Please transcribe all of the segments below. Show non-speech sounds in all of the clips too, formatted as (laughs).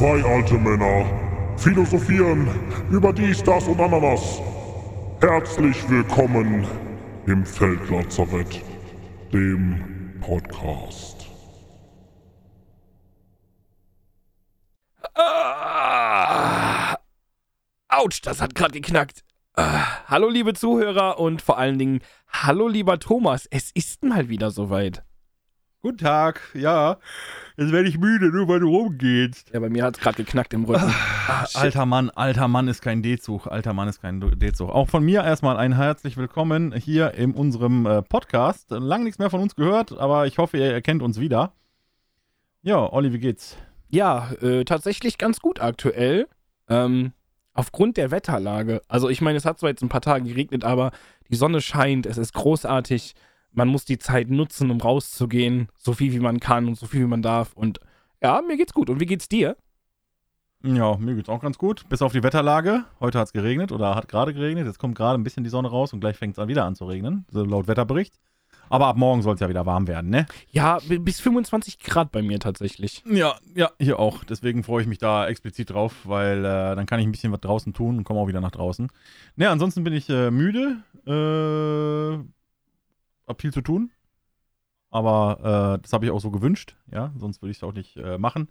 Zwei alte Männer philosophieren über dies, das und Ananas. Herzlich willkommen im Feldlazarett, dem Podcast. Ah, Autsch, das hat gerade geknackt. Ah, hallo liebe Zuhörer und vor allen Dingen hallo lieber Thomas, es ist mal wieder soweit. Guten Tag, ja. Jetzt werde ich müde, nur weil du rumgehst. Ja, bei mir hat es gerade geknackt im Rücken. Ah, alter Mann, alter Mann ist kein D-Zug. Alter Mann ist kein D-Zug. Auch von mir erstmal ein herzlich willkommen hier in unserem äh, Podcast. Lang nichts mehr von uns gehört, aber ich hoffe, ihr erkennt uns wieder. Ja, Olli, wie geht's? Ja, äh, tatsächlich ganz gut aktuell. Ähm, aufgrund der Wetterlage. Also ich meine, es hat zwar jetzt ein paar Tage geregnet, aber die Sonne scheint, es ist großartig. Man muss die Zeit nutzen, um rauszugehen, so viel wie man kann und so viel wie man darf. Und ja, mir geht's gut. Und wie geht's dir? Ja, mir geht's auch ganz gut. Bis auf die Wetterlage. Heute hat es geregnet oder hat gerade geregnet. Jetzt kommt gerade ein bisschen die Sonne raus und gleich fängt es an wieder an zu regnen, so laut Wetterbericht. Aber ab morgen soll es ja wieder warm werden, ne? Ja, bis 25 Grad bei mir tatsächlich. Ja, ja, hier auch. Deswegen freue ich mich da explizit drauf, weil äh, dann kann ich ein bisschen was draußen tun und komme auch wieder nach draußen. Ne, ansonsten bin ich äh, müde. Äh, hab viel zu tun. Aber äh, das habe ich auch so gewünscht, ja. Sonst würde ich es auch nicht äh, machen.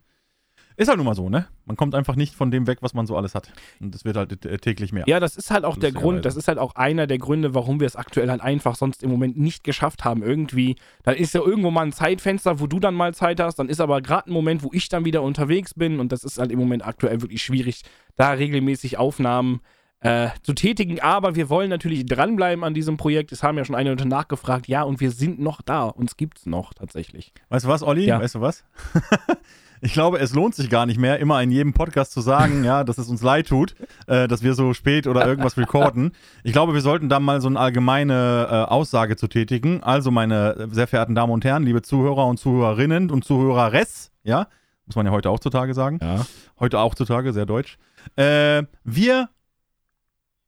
Ist halt nun mal so, ne? Man kommt einfach nicht von dem weg, was man so alles hat. Und das wird halt äh, täglich mehr. Ja, das ist halt auch der. Grund, das ist halt auch einer der Gründe, warum wir es aktuell halt einfach sonst im Moment nicht geschafft haben. Irgendwie, dann ist ja irgendwo mal ein Zeitfenster, wo du dann mal Zeit hast, dann ist aber gerade ein Moment, wo ich dann wieder unterwegs bin und das ist halt im Moment aktuell wirklich schwierig, da regelmäßig Aufnahmen äh, zu tätigen. Aber wir wollen natürlich dranbleiben an diesem Projekt. Es haben ja schon einige Leute nachgefragt, ja, und wir sind noch da. Uns gibt's noch tatsächlich. Weißt du was, Olli? Ja. Weißt du was? (laughs) ich glaube, es lohnt sich gar nicht mehr, immer in jedem Podcast zu sagen, (laughs) ja, dass es uns leid tut, äh, dass wir so spät oder irgendwas recorden. Ich glaube, wir sollten da mal so eine allgemeine äh, Aussage zu tätigen. Also, meine sehr verehrten Damen und Herren, liebe Zuhörer und Zuhörerinnen und Zuhöreres, ja, muss man ja heute auch zutage sagen. Ja. Heute auch zutage, sehr deutsch. Äh, wir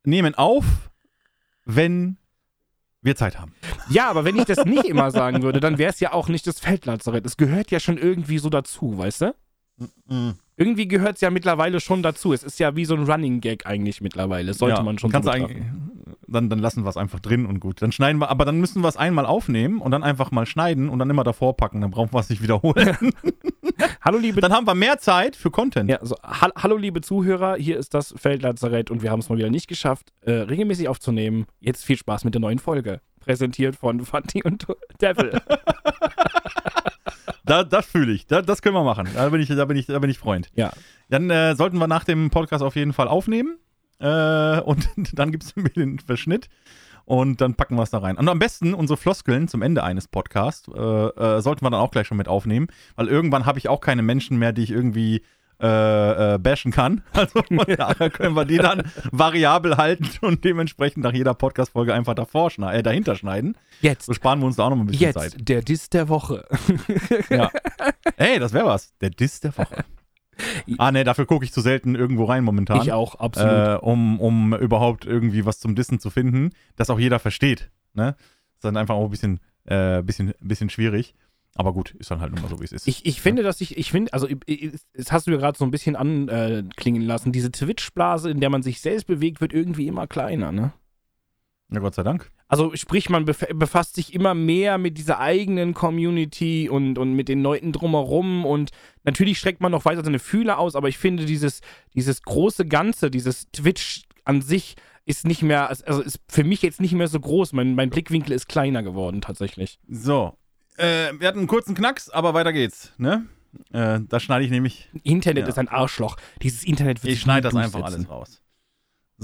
nehmen auf, wenn wir Zeit haben. Ja, aber wenn ich das nicht immer sagen würde, dann wäre es ja auch nicht das Feldlazarett. Es gehört ja schon irgendwie so dazu, weißt du? Irgendwie gehört es ja mittlerweile schon dazu. Es ist ja wie so ein Running Gag eigentlich mittlerweile. Das sollte Ja, man schon kannst so dann, dann lassen wir es einfach drin und gut. Dann schneiden wir, aber dann müssen wir es einmal aufnehmen und dann einfach mal schneiden und dann immer davor packen. Dann brauchen wir es nicht wiederholen. (laughs) Hallo liebe dann haben wir mehr Zeit für Content. ja, so, ha hallo liebe Zuhörer, hier ist das Feldlazarett und wir haben es mal wieder nicht geschafft, äh, regelmäßig aufzunehmen. Jetzt viel Spaß mit der neuen Folge. Präsentiert von Fanti und Devil. (laughs) Da, das fühle ich. Da, das können wir machen. Da bin ich, da bin ich, da bin ich Freund. ja. Dann äh, sollten wir nach dem Podcast auf jeden Fall aufnehmen. Äh, und (laughs) dann gibt es den Verschnitt. Und dann packen wir es da rein. Und am besten unsere Floskeln zum Ende eines Podcasts äh, äh, sollten wir dann auch gleich schon mit aufnehmen. Weil irgendwann habe ich auch keine Menschen mehr, die ich irgendwie äh, äh, bashen kann. (laughs) Also von daher können wir die dann variabel halten und dementsprechend nach jeder Podcast-Folge einfach davor schneiden, äh, dahinter schneiden. Jetzt. So sparen wir uns da auch noch ein bisschen Jetzt Zeit. der Diss der Woche. Ja. (laughs) Ey, das wäre was. Der Diss der Woche. (laughs) Ah, ne, dafür gucke ich zu selten irgendwo rein momentan. Ich auch, absolut. Äh, um, um überhaupt irgendwie was zum Dissen zu finden, das auch jeder versteht. Ne? Ist dann einfach auch ein bisschen, äh, bisschen, bisschen schwierig. Aber gut, ist dann halt nun mal so, wie es ist. Ich, ich finde, dass ich, ich finde, also das hast du ja gerade so ein bisschen anklingen lassen. Diese Twitch-Blase, in der man sich selbst bewegt, wird irgendwie immer kleiner, ne? ja, Gott sei Dank. Also sprich, man bef- befasst sich immer mehr mit dieser eigenen Community und, und mit den Leuten drumherum und natürlich streckt man noch weiter seine Fühler aus, aber ich finde dieses, dieses große Ganze, dieses Twitch an sich ist nicht mehr, also ist für mich jetzt nicht mehr so groß. Mein, mein Blickwinkel ist kleiner geworden tatsächlich. So. Äh, wir hatten einen kurzen Knacks, aber weiter geht's. Ne? Äh, da schneide ich nämlich. Internet Ja. ist ein Arschloch. Dieses Internet wird Ich schneide das einfach alles raus.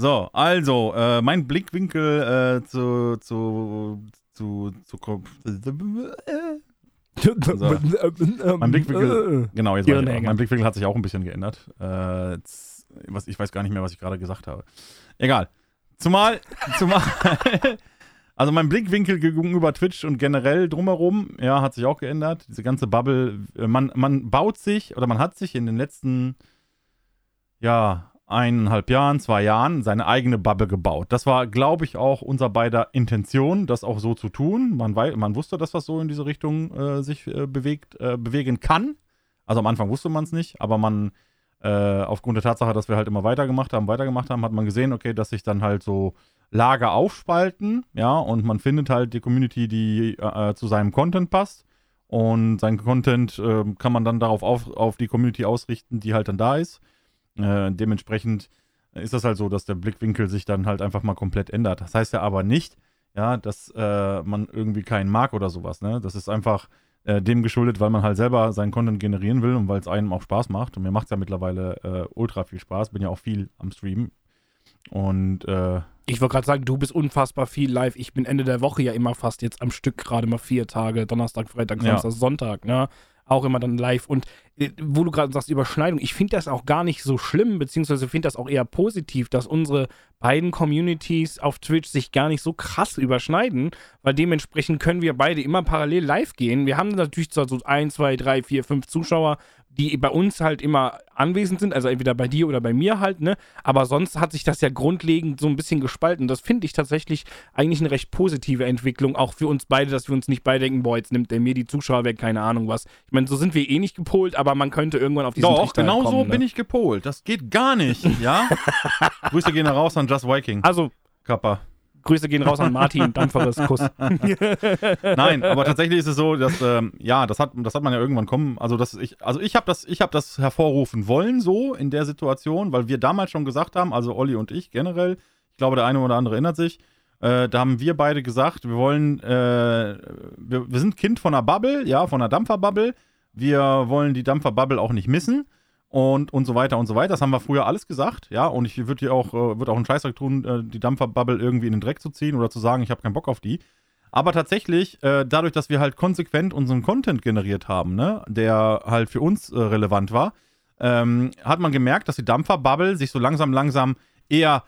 So, also, äh, mein Blickwinkel äh, zu, zu, zu, zu, Mein Blickwinkel, genau, jetzt ich. Mein Blickwinkel hat sich auch ein bisschen geändert. Äh, was, ich weiß gar nicht mehr, was ich gerade gesagt habe. Egal. Zumal, zumal, (laughs) also mein Blickwinkel gegenüber Twitch und generell drumherum, ja, hat sich auch geändert. Diese ganze Bubble, äh, man, man baut sich oder man hat sich in den letzten, ja, eineinhalb Jahren, zwei Jahren seine eigene Bubble gebaut. Das war, glaube ich, auch unser beider Intention, das auch so zu tun. Man, wei man wusste, dass das so in diese Richtung äh, sich äh, bewegt, äh, bewegen kann. Also am Anfang wusste man es nicht, aber man äh, aufgrund der Tatsache, dass wir halt immer weitergemacht haben, weitergemacht haben, hat man gesehen, okay, dass sich dann halt so Lager aufspalten, ja, und man findet halt die Community, die äh, zu seinem Content passt. Und sein Content äh, kann man dann darauf auf, auf die Community ausrichten, die halt dann da ist. Äh, dementsprechend ist das halt so, dass der Blickwinkel sich dann halt einfach mal komplett ändert. Das heißt ja aber nicht, ja, dass äh, man irgendwie keinen mag oder sowas. Ne? Das ist einfach äh, dem geschuldet, weil man halt selber seinen Content generieren will und weil es einem auch Spaß macht. Und mir macht es ja mittlerweile äh, ultra viel Spaß. Bin ja auch viel am Streamen. Und äh, ich wollte gerade sagen, du bist unfassbar viel live. Ich bin Ende der Woche ja immer fast jetzt am Stück, gerade mal vier Tage, Donnerstag, Freitag, Samstag, ja. Sonntag, ne? Auch immer dann live. Und äh, wo du gerade sagst, Überschneidung, ich finde das auch gar nicht so schlimm, beziehungsweise finde das auch eher positiv, dass unsere beiden Communities auf Twitch sich gar nicht so krass überschneiden, weil dementsprechend können wir beide immer parallel live gehen. Wir haben natürlich so ein, zwei, drei, vier, fünf Zuschauer, die bei uns halt immer anwesend sind, also entweder bei dir oder bei mir halt, ne? Aber sonst hat sich das ja grundlegend so ein bisschen gespalten. Das finde ich tatsächlich eigentlich eine recht positive Entwicklung, auch für uns beide, dass wir uns nicht beide denken, boah, jetzt nimmt der mir die Zuschauer weg, keine Ahnung was. Ich meine, so sind wir eh nicht gepolt, aber man könnte irgendwann auf diesen Doch, genau kommen, so ne? bin ich gepolt. Das geht gar nicht, ja? (laughs) Grüße gehen raus an Just Viking. Also, Kappa. Grüße gehen raus an Martin, (laughs) dampferes Kuss. Nein, aber tatsächlich ist es so, dass, ähm, ja, das hat, das hat man ja irgendwann kommen. Also, dass ich, also ich habe das, hab das hervorrufen wollen, so in der Situation, weil wir damals schon gesagt haben, also Olli und ich generell, ich glaube, der eine oder andere erinnert sich, äh, da haben wir beide gesagt, wir wollen, äh, wir, wir sind Kind von einer Bubble, ja, von einer Dampferbubble. Wir wollen die Dampferbubble auch nicht missen und, und so weiter und so weiter. Das haben wir früher alles gesagt, ja. Und ich würde hier auch, äh, würde auch einen Scheißdreck tun, äh, die Dampferbubble irgendwie in den Dreck zu ziehen oder zu sagen, ich habe keinen Bock auf die. Aber tatsächlich, äh, dadurch, dass wir halt konsequent unseren Content generiert haben, ne, der halt für uns relevant war, ähm, hat man gemerkt, dass die Dampferbubble sich so langsam, langsam eher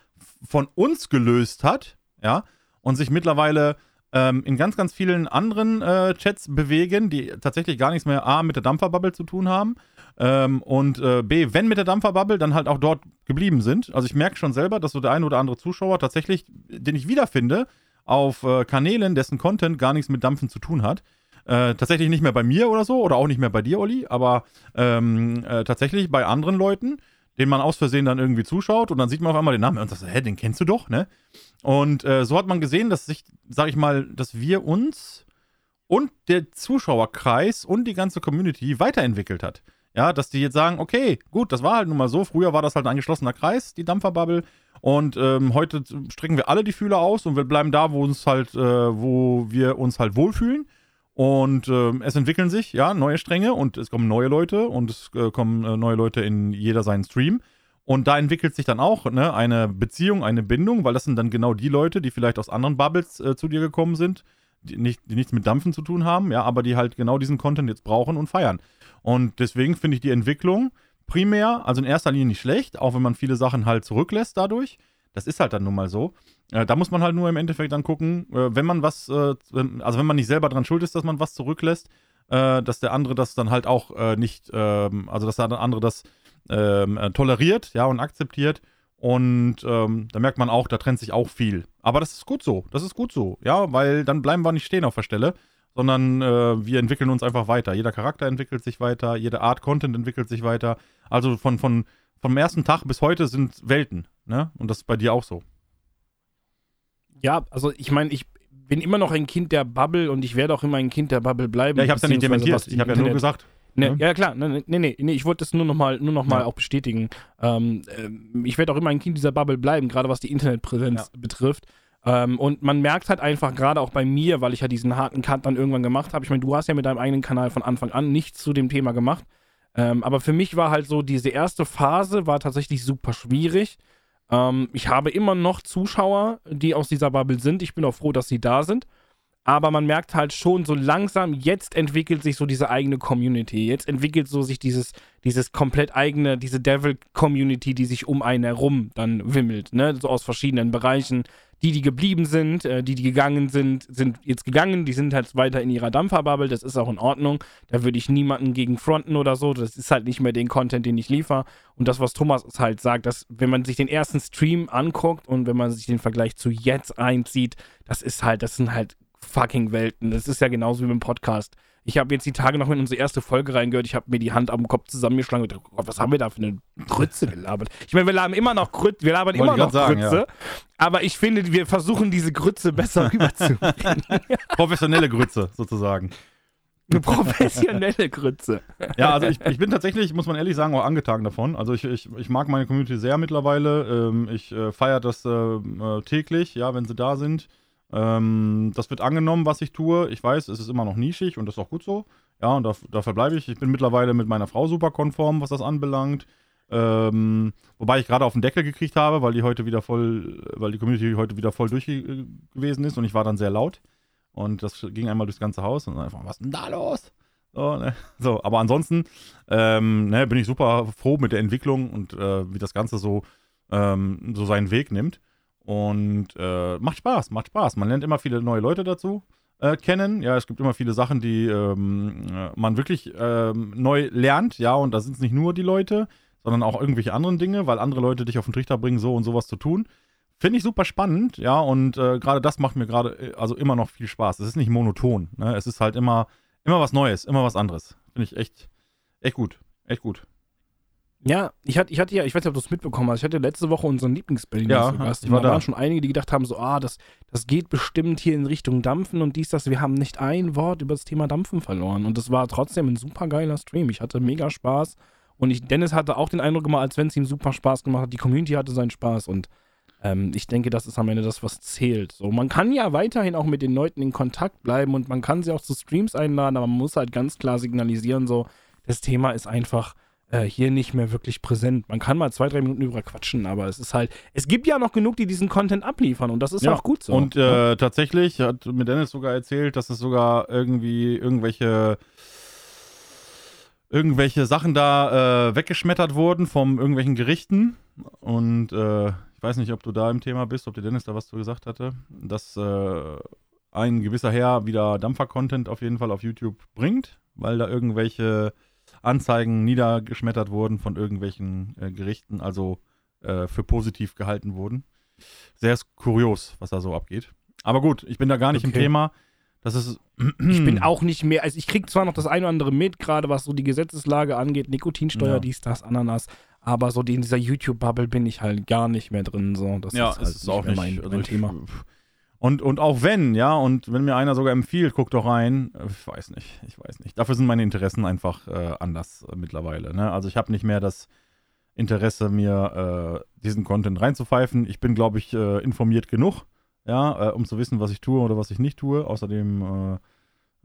von uns gelöst hat, ja, und sich mittlerweile ähm, in ganz, ganz vielen anderen äh, Chats bewegen, die tatsächlich gar nichts mehr A mit der Dampferbubble zu tun haben ähm, und äh, B, wenn mit der Dampferbubble, dann halt auch dort geblieben sind. Also ich merke schon selber, dass so der ein oder andere Zuschauer tatsächlich, den ich wiederfinde, auf äh, Kanälen, dessen Content gar nichts mit Dampfen zu tun hat. Äh, tatsächlich nicht mehr bei mir oder so, oder auch nicht mehr bei dir, Olli, aber ähm, äh, tatsächlich bei anderen Leuten, denen man aus Versehen dann irgendwie zuschaut und dann sieht man auf einmal den Namen und sagt, hä, den kennst du doch, ne? Und äh, so hat man gesehen, dass sich, sag ich mal, dass wir uns und der Zuschauerkreis und die ganze Community weiterentwickelt hat. Ja, dass die jetzt sagen, okay, gut, das war halt nun mal so. Früher war das halt ein geschlossener Kreis, die Dampferbubble. Und ähm, heute strecken wir alle die Fühler aus und wir bleiben da, wo uns halt, äh, wo wir uns halt wohlfühlen. Und äh, es entwickeln sich, ja, neue Stränge und es kommen neue Leute und es äh, kommen äh, neue Leute in jeder seinen Stream. Und da entwickelt sich dann auch ne, eine Beziehung, eine Bindung, weil das sind dann genau die Leute, die vielleicht aus anderen Bubbles äh, zu dir gekommen sind, die, nicht, die nichts mit Dampfen zu tun haben, ja, aber die halt genau diesen Content jetzt brauchen und feiern. Und deswegen finde ich die Entwicklung primär, also in erster Linie nicht schlecht, auch wenn man viele Sachen halt zurücklässt dadurch. Das ist halt dann nun mal so. Äh, da muss man halt nur im Endeffekt dann gucken, äh, wenn man was, äh, also wenn man nicht selber dran schuld ist, dass man was zurücklässt, äh, dass der andere das dann halt auch äh, nicht, ähm, also dass der andere das ähm, äh, toleriert, ja, und akzeptiert. Und ähm, da merkt man auch, da trennt sich auch viel. Aber das ist gut so. Das ist gut so, ja, weil dann bleiben wir nicht stehen auf der Stelle, sondern äh, wir entwickeln uns einfach weiter. Jeder Charakter entwickelt sich weiter, jede Art Content entwickelt sich weiter. Also von, von, vom ersten Tag bis heute sind Welten, ne? Und das ist bei dir auch so. Ja, also ich meine, ich bin immer noch ein Kind der Bubble und ich werde auch immer ein Kind der Bubble bleiben. Ja, ich habe es ja nicht dementiert. Ich habe ja nur gesagt. Ne, ja, klar, nee, nee, nee, ich wollte das nur nochmal noch mal ja. auch bestätigen. Ähm, äh, ich werde auch immer ein Kind dieser Bubble bleiben, gerade was die Internetpräsenz ja. betrifft. Ähm, und man merkt halt einfach, gerade auch bei mir, weil ich ja diesen harten Cut dann irgendwann gemacht habe. Ich meine, du hast ja mit deinem eigenen Kanal von Anfang an nichts zu dem Thema gemacht. Ähm, aber für mich war halt so, diese erste Phase war tatsächlich super schwierig. Ähm, ich habe immer noch Zuschauer, die aus dieser Bubble sind. Ich bin auch froh, dass sie da sind. Aber man merkt halt schon so langsam, jetzt entwickelt sich so diese eigene Community. Jetzt entwickelt so sich dieses, dieses komplett eigene, diese Devil-Community, die sich um einen herum dann wimmelt, ne? So aus verschiedenen Bereichen. Die, die geblieben sind, äh, die, die gegangen sind, sind jetzt gegangen, die sind halt weiter in ihrer Dampferbubble, das ist auch in Ordnung. Da würde ich niemanden gegen fronten oder so. Das ist halt nicht mehr den Content, den ich liefere. Und das, was Thomas halt sagt, dass wenn man sich den ersten Stream anguckt und wenn man sich den Vergleich zu jetzt einzieht, das ist halt, das sind halt fucking Welten. Das ist ja genauso wie beim Podcast. Ich habe jetzt die Tage noch in unsere erste Folge reingehört. Ich habe mir die Hand am Kopf zusammengeschlagen und gedacht, oh Gott, was haben wir da für eine Grütze gelabert? Ich meine, wir labern immer noch Grütze, wir labern Wollte immer noch sagen, Grütze, ja. aber ich finde, wir versuchen diese Grütze besser (laughs) rüberzubringen. (laughs) Professionelle Grütze sozusagen. eine professionelle Grütze. Ja, also ich, ich bin tatsächlich, muss man ehrlich sagen, auch angetan davon. Also ich, ich, ich mag meine Community sehr mittlerweile. Ähm, ich äh, feiere das äh, äh, täglich, ja, wenn sie da sind. Ähm, das wird angenommen, was ich tue. Ich weiß, es ist immer noch nischig und das ist auch gut so. Ja, und da, da verbleibe ich. Ich bin mittlerweile mit meiner Frau super konform, was das anbelangt. Ähm, wobei ich gerade auf den Deckel gekriegt habe, weil die heute wieder voll, weil die Community heute wieder voll durch äh, gewesen ist und ich war dann sehr laut. Und das ging einmal durchs ganze Haus und einfach, was ist denn da los? So, ne? (laughs) so aber ansonsten ähm, ne, bin ich super froh mit der Entwicklung und äh, wie das Ganze so, ähm, so seinen Weg nimmt. Und äh, macht Spaß, macht Spaß. Man lernt immer viele neue Leute dazu äh, kennen. Ja, es gibt immer viele Sachen, die ähm, äh, man wirklich ähm, neu lernt. Ja, und da sind es nicht nur die Leute, sondern auch irgendwelche anderen Dinge, weil andere Leute dich auf den Trichter bringen, so und sowas zu tun. Finde ich super spannend, ja, und äh, gerade das macht mir gerade, äh, also immer noch viel Spaß. Es ist nicht monoton, ne? Es ist halt immer, immer was Neues, immer was anderes. Finde ich echt, echt gut, echt gut. Ja, ich hatte, ich hatte ja, ich weiß nicht, ob du es mitbekommen hast, ich hatte letzte Woche unseren Lieblingsberliner Ja, zu Gast. war da waren schon einige, die gedacht haben, so, ah, das, das geht bestimmt hier in Richtung Dampfen und dies, das. Wir haben nicht ein Wort über das Thema Dampfen verloren. Und es war trotzdem ein super geiler Stream. Ich hatte mega Spaß. Und ich, Dennis hatte auch den Eindruck gemacht, als wenn es ihm super Spaß gemacht hat. Die Community hatte seinen Spaß und ähm, ich denke, das ist am Ende das, was zählt. So, man kann ja weiterhin auch mit den Leuten in Kontakt bleiben und man kann sie auch zu Streams einladen, aber man muss halt ganz klar signalisieren, so, das Thema ist einfach äh, hier nicht mehr wirklich präsent. Man kann mal zwei, drei Minuten drüber quatschen, aber es ist halt, es gibt ja noch genug, die diesen Content abliefern und das ist Ja, auch gut so. Und Ja. äh, tatsächlich hat mir Dennis sogar erzählt, dass es sogar irgendwie irgendwelche irgendwelche Sachen da äh, weggeschmettert wurden vom irgendwelchen Gerichten. Und äh, ich weiß nicht, ob du da im Thema bist, ob der Dennis da was zu gesagt hatte, dass äh, ein gewisser Herr wieder Dampfer-Content auf jeden Fall auf YouTube bringt, weil da irgendwelche Anzeigen niedergeschmettert wurden von irgendwelchen äh, Gerichten, also äh, für positiv gehalten wurden. Sehr kurios, was da so abgeht. Aber gut, ich bin da gar nicht im Okay. Thema. Das ist. ich bin (clears throat) auch nicht mehr, also ich kriege zwar noch das eine oder andere mit, gerade was so die Gesetzeslage angeht, Nikotinsteuer, Ja. dies, das, Ananas, aber so in dieser YouTube-Bubble bin ich halt gar nicht mehr drin. So. Das ja, ist halt ist auch mehr nicht mein, also mein ich- Thema. Und, und auch wenn, ja, und wenn mir einer sogar empfiehlt, guck doch rein, ich weiß nicht, ich weiß nicht. Dafür sind meine Interessen einfach äh, anders äh, mittlerweile. Ne? Also ich habe nicht mehr das Interesse, mir äh, diesen Content reinzupfeifen. Ich bin, glaube ich, äh, informiert genug, ja, äh, um zu wissen, was ich tue oder was ich nicht tue. Außerdem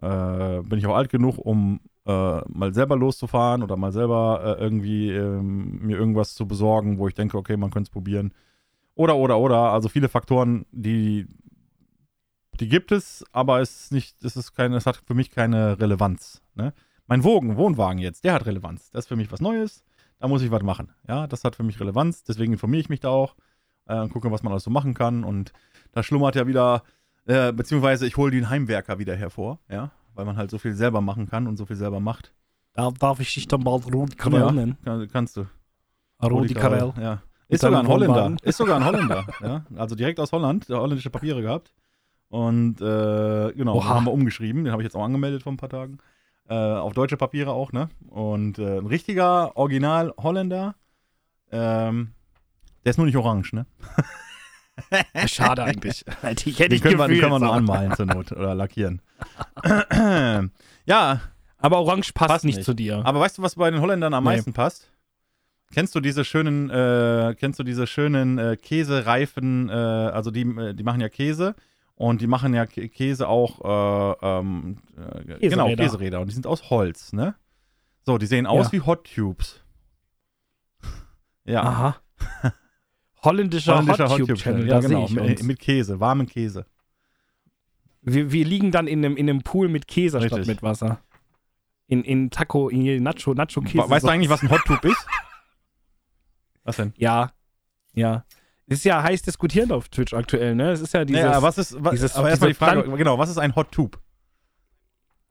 äh, bin ich auch alt genug, um mal selber loszufahren oder mal selber irgendwie ähm, mir irgendwas zu besorgen, wo ich denke, okay, man könnte es probieren. Oder, oder, oder. Also viele Faktoren, die, die gibt es, aber es ist nicht, es ist keine, es hat für mich keine Relevanz. Ne? Mein Wogen, Wohnwagen jetzt, der hat Relevanz. Das ist für mich was Neues. Da muss ich was machen. Ja, das hat für mich Relevanz. Deswegen informiere ich mich da auch äh, und gucke, was man alles so machen kann. Und da schlummert ja wieder, äh, beziehungsweise ich hole den Heimwerker wieder hervor, ja, weil man halt so viel selber machen kann und so viel selber macht. Da darf ich dich dann bald Rudi Ja, Karel nennen. kann, kannst du. Rudi Karel. Ja. Mit Ist sogar ein Holländer. Ist sogar ein Holländer. (laughs) ja. Also direkt aus Holland, der holländische Papiere gehabt. Und äh, genau, Oha. haben wir umgeschrieben. Den habe ich jetzt auch angemeldet vor ein paar Tagen. Äh, auf deutsche Papiere auch, ne? Und äh, ein richtiger Original Holländer. Ähm, der ist nur nicht orange, ne? (laughs) Schade eigentlich. (laughs) Die hätte ich können wir, gefühlt, können wir noch anmalen zur Not oder lackieren. (clears throat) ja, Aber Orange passt, Passt nicht, nicht. zu dir. Aber weißt du, was bei den Holländern am Nee. meisten passt? Kennst du diese schönen, äh, kennst du diese schönen äh, Käsereifen, äh, also die, äh, die machen ja Käse und die machen ja Kä- Käse auch, äh, ähm, äh, genau, Käseräder. Käseräder und die sind aus Holz, ne? So, die sehen aus Ja. wie Hot Tubes. (laughs) ja, Aha. (laughs) Holländischer, holländischer Hot Hot Tube Channel, Ja, da genau, mit, mit Käse, warmen Käse. Wir, wir liegen dann in einem, in einem Pool mit Käse statt Richtig. mit Wasser. In, in Taco, in Nacho, Nacho Käse. Weißt du eigentlich, was ein Hot Tube ist? (laughs) Was denn? Ja. Ja. Ist ja heiß diskutierend auf Twitch aktuell, ne? Es ist ja dieses. ja, was ist, was, dieses- aber erstmal die Frage, Plan- genau, was ist ein Hot Tube?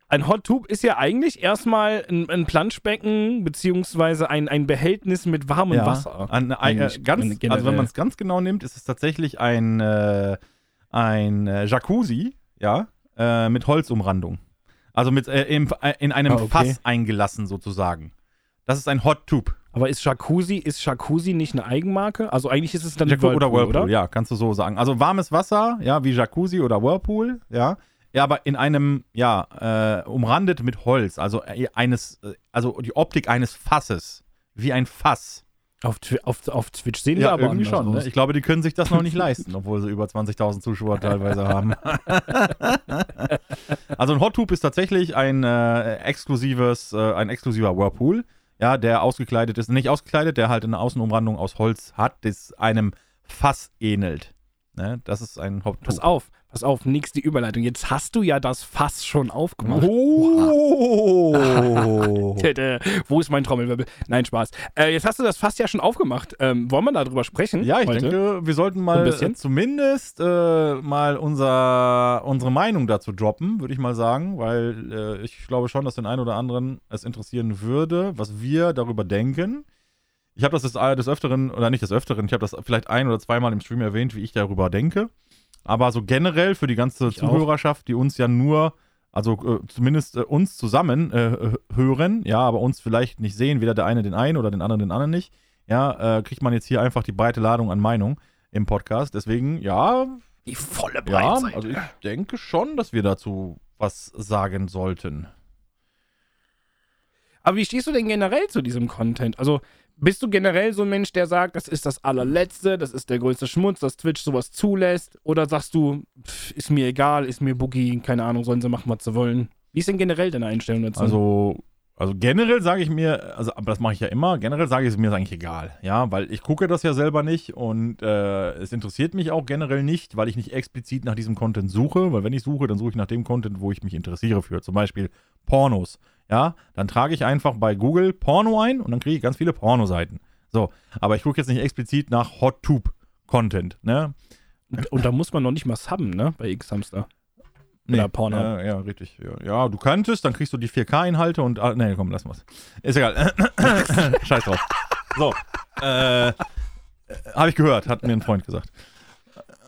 Ein Hot Tube ist ja eigentlich erstmal ein, ein Planschbecken beziehungsweise ein, ein Behältnis mit warmem Wasser. An, äh, Eigentlich ganz, also wenn man es ganz genau nimmt, ist es tatsächlich ein, äh, ein äh, Jacuzzi, ja, äh, mit Holzumrandung. Also mit äh, im, äh, in einem Ah, okay. Fass eingelassen sozusagen. Das ist ein Hot Tube. Aber ist Jacuzzi, ist Jacuzzi nicht eine Eigenmarke? Also eigentlich ist es dann Jacuzzi oder Whirlpool, oder? ja, kannst du so sagen. Also warmes Wasser, ja, wie Jacuzzi oder Whirlpool, ja. Ja, aber in einem, ja, äh, umrandet mit Holz, also äh, eines, äh, also die Optik eines Fasses, wie ein Fass. Auf, auf, auf Twitch sehen wir Ja, aber irgendwie schon. Ne? Ich glaube, die können sich das noch nicht leisten, obwohl sie über 20.000 Zuschauer teilweise haben. (laughs) also ein Hot Tube ist tatsächlich ein äh, exklusives, äh, ein exklusiver Whirlpool, ja, der ausgekleidet ist, nicht ausgekleidet, der halt eine Außenumrandung aus Holz hat, das einem Fass ähnelt. Ne? Das ist ein Hot Pass auf, pass auf, nix die Überleitung. Jetzt hast du ja das Fass schon aufgemacht. Oh! (laughs) Wo ist mein Trommelwirbel? Nein, Spaß. Äh, jetzt hast du das Fass ja schon aufgemacht. Ähm, wollen wir darüber sprechen? Ja, ich heute? denke, wir sollten mal äh, zumindest äh, mal unser, unsere Meinung dazu droppen, würde ich mal sagen, weil äh, ich glaube schon, dass den einen oder anderen es interessieren würde, was wir darüber denken. Ich habe das des, des Öfteren, oder nicht des Öfteren, ich habe das vielleicht ein oder zweimal im Stream erwähnt, wie ich darüber denke. Aber so generell für die ganze Ich auch. Zuhörerschaft, die uns ja nur, also äh, zumindest äh, uns zusammen äh, hören, ja, aber uns vielleicht nicht sehen, weder der eine den einen oder den anderen den anderen nicht, ja, äh, kriegt man jetzt hier einfach die breite Ladung an Meinung im Podcast. Deswegen, ja, Die volle ja, Breitseite. also ich denke schon, dass wir dazu was sagen sollten. Aber wie stehst du denn generell zu diesem Content? Also bist du generell so ein Mensch, der sagt, das ist das allerletzte, das ist der größte Schmutz, dass Twitch sowas zulässt? Oder sagst du, pff, ist mir egal, ist mir Boogie, keine Ahnung, sollen sie machen, was sie wollen? Wie ist denn generell deine Einstellung dazu? Also, also generell sage ich mir, also, aber das mache ich ja immer, generell sage ich es mir ist eigentlich egal, ja, weil ich gucke das ja selber nicht und äh, es interessiert mich auch generell nicht, weil ich nicht explizit nach diesem Content suche, weil wenn ich suche, dann suche ich nach dem Content, wo ich mich interessiere für, zum Beispiel Pornos, ja, dann trage ich einfach bei Google Porno ein und dann kriege ich ganz viele Pornoseiten. So, aber ich gucke jetzt nicht explizit nach Hot Tube Content, ne? und, und da muss man noch nicht mal subben, ne? Bei X-Hamster. Oder Pornhub. Ja, ja, richtig. Ja. ja, du könntest, dann kriegst du die 4K-Inhalte und. Ah, nee, komm, lass mal's. Ist egal. (coughs) Scheiß drauf. So. Äh, Habe ich gehört, hat mir ein Freund gesagt.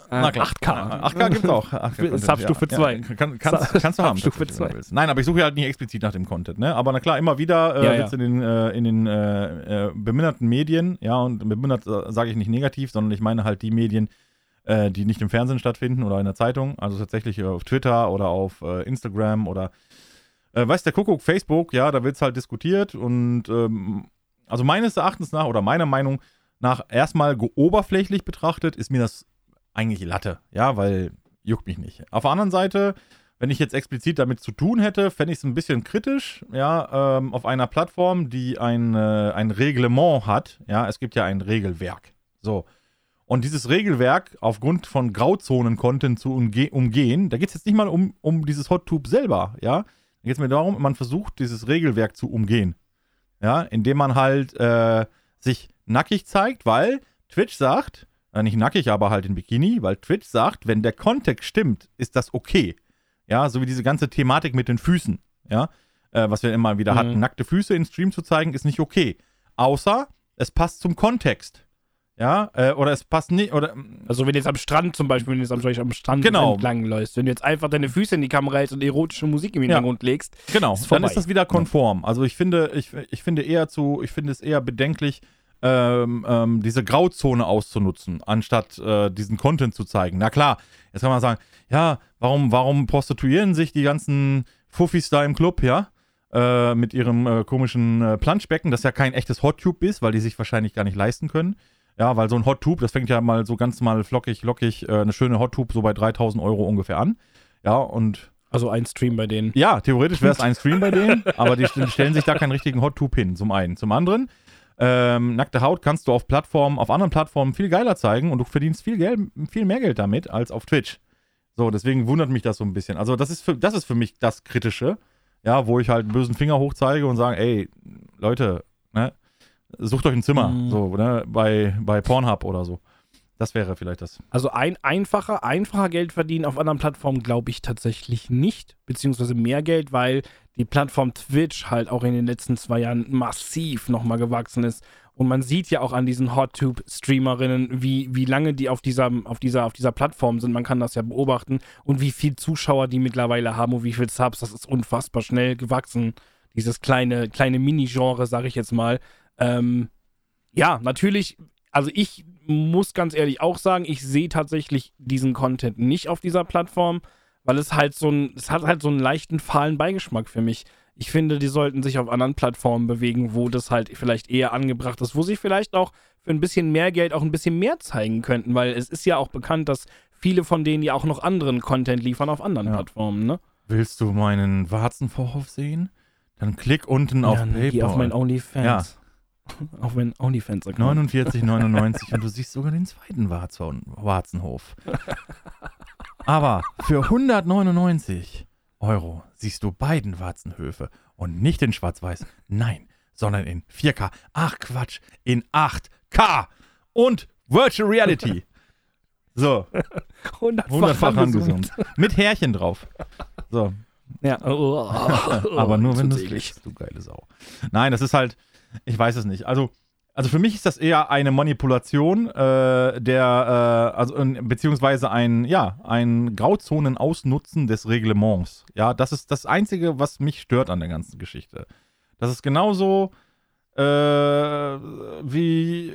Na klar. 8K. 8K gibt's auch. 8K Substufe ja, 2. Ja, kann, kannst, kannst du haben. Substufe tatsächlich, wenn du 2. willst. Nein, aber ich suche halt nicht explizit nach dem Content, ne? Aber na klar, immer wieder äh, Ja, ja. in den, äh, in den äh, äh, beminderten Medien, ja, und bemindert äh, sage ich nicht negativ, sondern ich meine halt die Medien, äh, die nicht im Fernsehen stattfinden oder in der Zeitung, also tatsächlich auf Twitter oder auf Instagram oder weiß der Kuckuck, Facebook, ja, da wird es halt diskutiert und ähm, also meines Erachtens nach oder meiner Meinung nach erstmal oberflächlich betrachtet ist mir das eigentlich Latte, ja, weil juckt mich nicht. Auf der anderen Seite, wenn ich jetzt explizit damit zu tun hätte, fände ich es ein bisschen kritisch, ja, ähm, auf einer Plattform, die ein, äh, ein Reglement hat, ja, es gibt ja ein Regelwerk, so. Und dieses Regelwerk aufgrund von Grauzonen-Content zu umge umgehen, da geht es jetzt nicht mal um, um dieses Hot Tube selber, ja. Da geht es mir darum, man versucht, dieses Regelwerk zu umgehen. Ja, indem man halt äh, sich nackig zeigt, weil Twitch sagt, nicht nackig, aber halt in Bikini, weil Twitch sagt, wenn der Kontext stimmt, ist das okay. Ja, so wie diese ganze Thematik mit den Füßen, ja, äh, was wir immer wieder Mhm. hatten. Nackte Füße in Stream zu zeigen, ist nicht okay. Außer es passt zum Kontext. Ja, äh, oder es passt nicht, oder Also wenn du jetzt am Strand zum Beispiel, wenn du jetzt am, am Strand Genau. entlang läufst, wenn du jetzt einfach deine Füße in die Kamera hältst und erotische Musik im Ja. Hintergrund legst, Genau, Ist dann ist das wieder konform. Also ich finde, ich, ich finde eher zu, ich finde es eher bedenklich, ähm, ähm, diese Grauzone auszunutzen, anstatt äh, diesen Content zu zeigen. Na klar, jetzt kann man sagen, ja, warum, warum prostituieren sich die ganzen Fuffis da im Club, ja? Äh, mit ihrem äh, komischen äh, Planschbecken, das ja kein echtes Hot Tube ist, weil die sich wahrscheinlich gar nicht leisten können. Ja, weil so ein Hot Tube, das fängt ja mal so ganz mal flockig, lockig, äh, eine schöne Hot Tube so bei 3000 Euro ungefähr an. Ja, und also ein Stream bei denen. ja, theoretisch wäre es ein Stream bei denen, aber die st- stellen sich da keinen richtigen Hot Tube hin, zum einen. Zum anderen, ähm, nackte Haut kannst du auf Plattformen, auf anderen Plattformen viel geiler zeigen und du verdienst viel Geld, viel mehr Geld damit als auf Twitch. So, deswegen wundert mich das so ein bisschen. Also, das ist für, das ist für mich das Kritische, ja, wo ich halt einen bösen Finger hochzeige und sage, ey, Leute, ne, sucht euch ein Zimmer, Mhm. so, ne, bei, bei Pornhub oder so. Das wäre vielleicht das. Also ein einfacher, einfacher Geld verdienen auf anderen Plattformen glaube ich tatsächlich nicht, beziehungsweise mehr Geld, weil die Plattform Twitch halt auch in den letzten zwei Jahren massiv nochmal gewachsen ist Und man sieht ja auch an diesen HotTube-Streamerinnen, wie, wie lange die auf dieser, auf, dieser, auf dieser Plattform sind. Man kann das ja beobachten. Und wie viel Zuschauer die mittlerweile haben und wie viel Subs. Das ist unfassbar schnell gewachsen. Dieses kleine, kleine Mini-Genre, sag ich jetzt mal. Ähm, ja, natürlich, also ich muss ganz ehrlich auch sagen, ich sehe tatsächlich diesen Content nicht auf dieser Plattform, weil es halt so ein, es hat halt so einen leichten fahlen Beigeschmack für mich. Ich finde, die sollten sich auf anderen Plattformen bewegen, wo das halt vielleicht eher angebracht ist, wo sie vielleicht auch für ein bisschen mehr Geld auch ein bisschen mehr zeigen könnten, weil es ist ja auch bekannt, dass viele von denen ja auch noch anderen Content liefern auf anderen Ja. Plattformen, ne? Willst du meinen Warzenvorhof sehen? Dann klick unten auf ja, PayPal. Geh auf mein OnlyFans. Ja. Auf mein OnlyFans-Account. 49,99 und du siehst sogar den zweiten Warzen Warzenhof. Aber für 199 Euro siehst du beiden Warzenhöfe und nicht in Schwarz-Weiß, nein, sondern in 4K. Ach Quatsch, in 8K und Virtual Reality. So, Hundertfach, angesummt. Mit Härchen drauf. So, Ja. Aber nur wenn du es du geile Sau. Nein, das ist halt, ich weiß es nicht. Also, also für mich ist das eher eine Manipulation äh, der, äh, also äh, beziehungsweise ein, ja, ein Grauzonen-Ausnutzen des Reglements. Ja, das ist das Einzige, was mich stört an der ganzen Geschichte. Das ist genauso äh, wie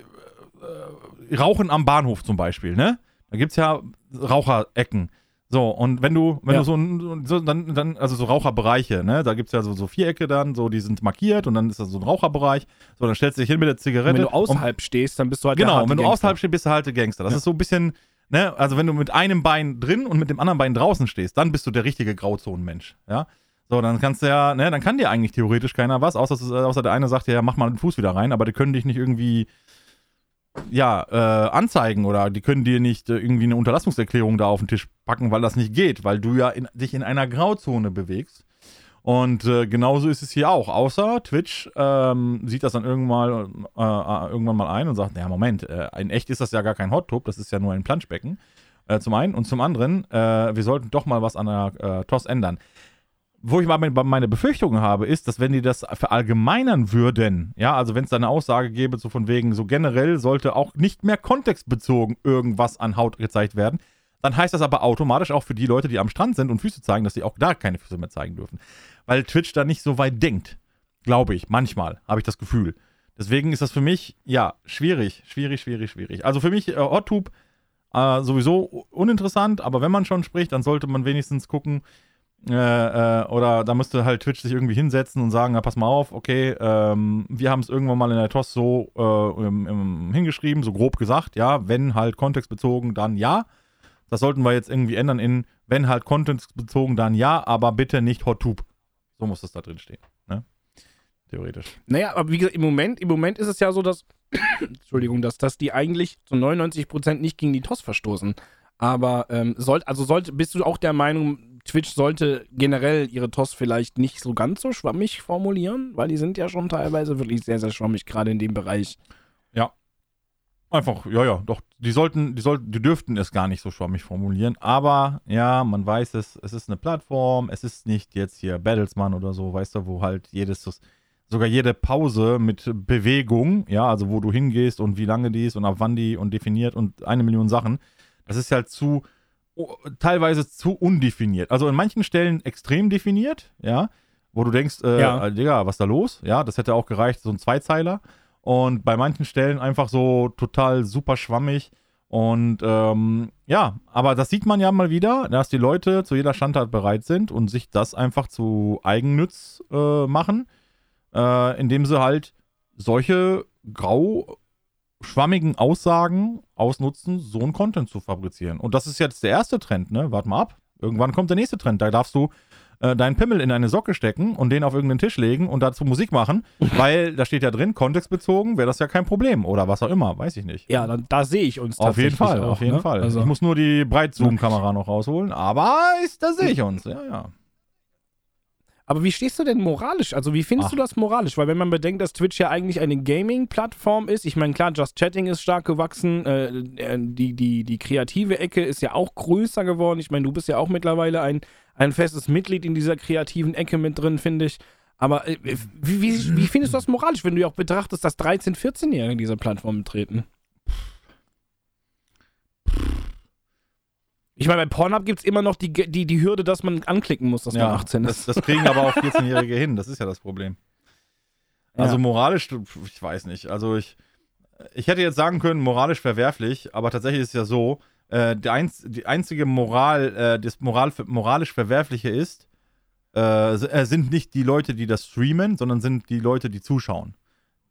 äh, Rauchen am Bahnhof zum Beispiel, ne? Da gibt es ja Raucherecken. So, und wenn du, wenn Ja. du so, ein- so dann, dann, also so Raucherbereiche, ne, da gibt es ja so, so Vierecke dann, so, die sind markiert und dann ist das so ein Raucherbereich. So, dann stellst du dich hin mit der Und Zigarette. wenn du und- außerhalb stehst, dann bist du halt der Genau, harte wenn du Gangster. außerhalb stehst, bist du halt der Gangster. Das Ja. ist so ein bisschen, ne, also wenn du mit einem Bein drin und mit dem anderen Bein draußen stehst, dann bist du der richtige Grauzonenmensch, ja. So, dann kannst du ja, ne, dann kann dir eigentlich theoretisch keiner was, außer, außer der eine sagt ja, mach mal den Fuß wieder rein, aber die können dich nicht irgendwie, ja, äh, anzeigen oder die können dir nicht äh, irgendwie eine Unterlassungserklärung da auf den Tisch packen, weil das nicht geht, weil du ja in, dich in einer Grauzone bewegst. Und äh, genauso ist es hier auch. Außer Twitch ähm, sieht das dann irgendwann mal, äh, irgendwann mal ein und sagt, ja Moment, äh, in echt ist das ja gar kein Hot Tub, das ist ja nur ein Planschbecken. Äh, zum einen und zum anderen, äh, wir sollten doch mal was an der äh, TOS ändern. Wo ich mal meine, Befürchtungen habe, ist, dass wenn die das verallgemeinern würden, ja, also wenn es da eine Aussage gäbe, so von wegen, so generell sollte auch nicht mehr kontextbezogen irgendwas an Haut gezeigt werden, dann heißt das aber automatisch auch für die Leute, die am Strand sind und Füße zeigen, dass sie auch da keine Füße mehr zeigen dürfen. Weil Twitch da nicht so weit denkt. Glaube ich. Manchmal habe ich das Gefühl. Deswegen ist das für mich, ja, schwierig, schwierig, schwierig, schwierig. Also für mich, äh, HotTube äh, sowieso uninteressant, aber wenn man schon spricht, dann sollte man wenigstens gucken, äh, äh, oder da müsste halt Twitch sich irgendwie hinsetzen und sagen, na pass mal auf, okay, ähm, wir haben es irgendwann mal in der TOS so äh, im, im, hingeschrieben, so grob gesagt, ja, wenn halt kontextbezogen, dann ja. Das sollten wir jetzt irgendwie ändern in, wenn halt kontextbezogen, dann ja, aber bitte nicht HotTube. So muss das da drin stehen, ne? Theoretisch. Naja, aber wie gesagt, im Moment, im Moment ist es ja so, dass, (coughs) Entschuldigung, dass, dass die eigentlich zu 99% nicht gegen die TOS verstoßen. Aber ähm, sollt, also sollte, bist du auch der Meinung, Twitch sollte generell ihre TOS vielleicht nicht so ganz so schwammig formulieren? Weil die sind ja schon teilweise wirklich sehr, sehr schwammig, gerade in dem Bereich. Einfach, ja, ja, doch, die sollten, die sollten, die dürften es gar nicht so schwammig formulieren, aber ja, man weiß es, es ist eine Plattform, es ist nicht jetzt hier Battlesman oder so, weißt du, wo halt jedes, sogar jede Pause mit Bewegung, ja, also wo du hingehst und wie lange die ist und ab wann die und definiert und eine Million Sachen, das ist halt zu, teilweise zu undefiniert. Also in manchen Stellen extrem definiert, ja, wo du denkst, äh, Ja. äh, Digga, was ist da los? Ja, das hätte auch gereicht, so ein Zweizeiler. Und bei manchen Stellen einfach so total super schwammig. Und ähm, ja, aber das sieht man ja mal wieder, dass die Leute zu jeder Standart bereit sind und sich das einfach zu Eigennütz äh, machen, äh, indem sie halt solche grau schwammigen Aussagen ausnutzen, so einen Content zu fabrizieren. Und das ist jetzt der erste Trend, ne? Warte mal ab. Irgendwann kommt der nächste Trend. Da darfst du äh, deinen Pimmel in eine Socke stecken und den auf irgendeinen Tisch legen und dazu Musik machen, (laughs) weil da steht ja drin, kontextbezogen wäre das ja kein Problem oder was auch immer, weiß ich nicht. Ja, dann, da sehe ich uns Auf jeden tatsächlich Fall, auch, auf jeden ne? Fall. Also, Ich muss nur die Breitzoom-Kamera noch rausholen, aber ist, da sehe ich uns, ja, ja. Aber wie stehst du denn moralisch? Also wie findest Ach. du das moralisch? Weil wenn man bedenkt, dass Twitch ja eigentlich eine Gaming-Plattform ist, ich meine, klar, Just Chatting ist stark gewachsen, äh, äh, die, die, die kreative Ecke ist ja auch größer geworden. Ich meine, du bist ja auch mittlerweile ein, ein festes Mitglied in dieser kreativen Ecke mit drin, finde ich. Aber äh, wie, wie, wie findest du das moralisch, wenn du ja auch betrachtest, dass 13-, 14-Jährige diese Plattform betreten? Ich meine, bei Pornhub gibt es immer noch die, die, die Hürde, dass man anklicken muss, dass man 18 das, ist. das kriegen aber auch (laughs) 14-Jährige hin, das ist ja das Problem. Also Ja. moralisch, ich weiß nicht. Also ich, ich hätte jetzt sagen können, moralisch verwerflich, aber tatsächlich ist es ja so, äh, die, einz, die einzige Moral, äh, das Moral, moralisch Verwerfliche ist, äh, äh, sind nicht die Leute, die das streamen, sondern sind die Leute, die zuschauen.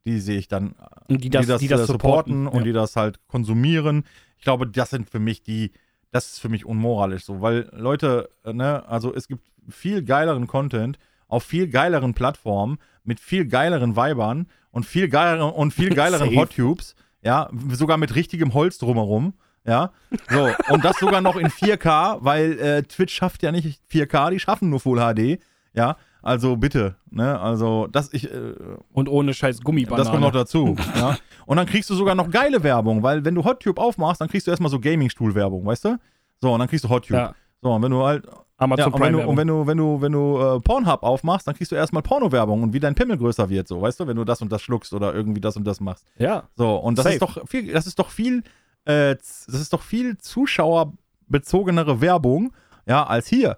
Die sehe ich dann, äh, Und die das, die das, äh, supporten. und ja. die das halt konsumieren. Ich glaube, das sind für mich die, das ist für mich unmoralisch so, weil Leute, äh, ne, also es gibt viel geileren Content auf viel geileren Plattformen mit viel geileren Weibern und viel geileren und viel (laughs) geileren Safe. Hot-Tubes, ja, sogar mit richtigem Holz drumherum. Ja, so, und das sogar noch in 4K, weil äh, Twitch schafft ja nicht 4K, die schaffen nur Full HD. Ja, also bitte, ne, also das ich, äh, Und ohne scheiß Gummibanane. das kommt noch dazu. (laughs) ja. Und dann kriegst du sogar noch geile Werbung, weil wenn du HotTube aufmachst, dann kriegst du erstmal so Gaming-Stuhl-Werbung, weißt du? So, und dann kriegst du HotTube. Ja. So, und wenn du halt. Ja, Amazon und wenn Prime du, und wenn du, wenn du, wenn du äh, Pornhub aufmachst, dann kriegst du erstmal Porno-Werbung und wie dein Pimmel größer wird, so, weißt du, wenn du das und das schluckst oder irgendwie das und das machst. Ja. So, und das Safe. ist doch viel, das ist doch viel, äh, das ist doch viel zuschauerbezogenere Werbung, ja, als hier.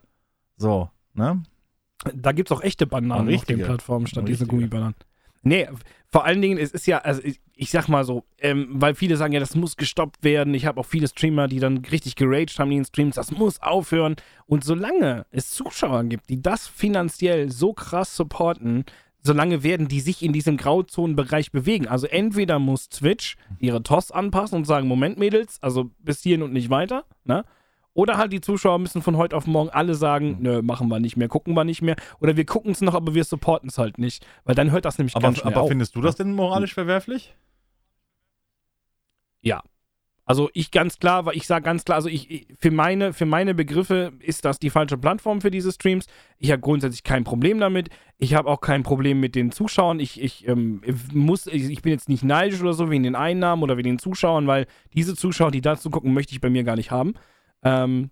So, ne? Da gibt es auch echte Bananen auf den. Plattformen statt diese. Gummibananen. Nee, vor allen Dingen, es ist ja, also ich, ich sag mal so, ähm, weil viele sagen, ja, das muss gestoppt werden. Ich habe auch viele Streamer, die dann richtig geraged haben in den Streams, das muss aufhören. Und solange es Zuschauer gibt, die das finanziell so krass supporten, solange werden die sich in diesem Grauzonenbereich bewegen. Also entweder muss Twitch ihre TOS anpassen und sagen, Moment, Mädels, also bis hierhin und nicht weiter, ne? Oder halt die Zuschauer müssen von heute auf morgen alle sagen, nö, machen wir nicht mehr, gucken wir nicht mehr. Oder wir gucken es noch, aber wir supporten es halt nicht. Weil dann hört das nämlich Aber, ganz schnell aber auf. findest du das denn moralisch verwerflich? Also ich ganz klar, weil ich sage ganz klar, also ich, ich für meine für meine Begriffe ist das die falsche Plattform für diese Streams. Ich habe grundsätzlich kein Problem damit. Ich habe auch kein Problem mit den Zuschauern. Ich, ich ähm, muss ich, ich bin jetzt nicht neidisch oder so wegen den Einnahmen oder wegen den Zuschauern, weil diese Zuschauer, die dazu gucken, möchte ich bei mir gar nicht haben. Ähm,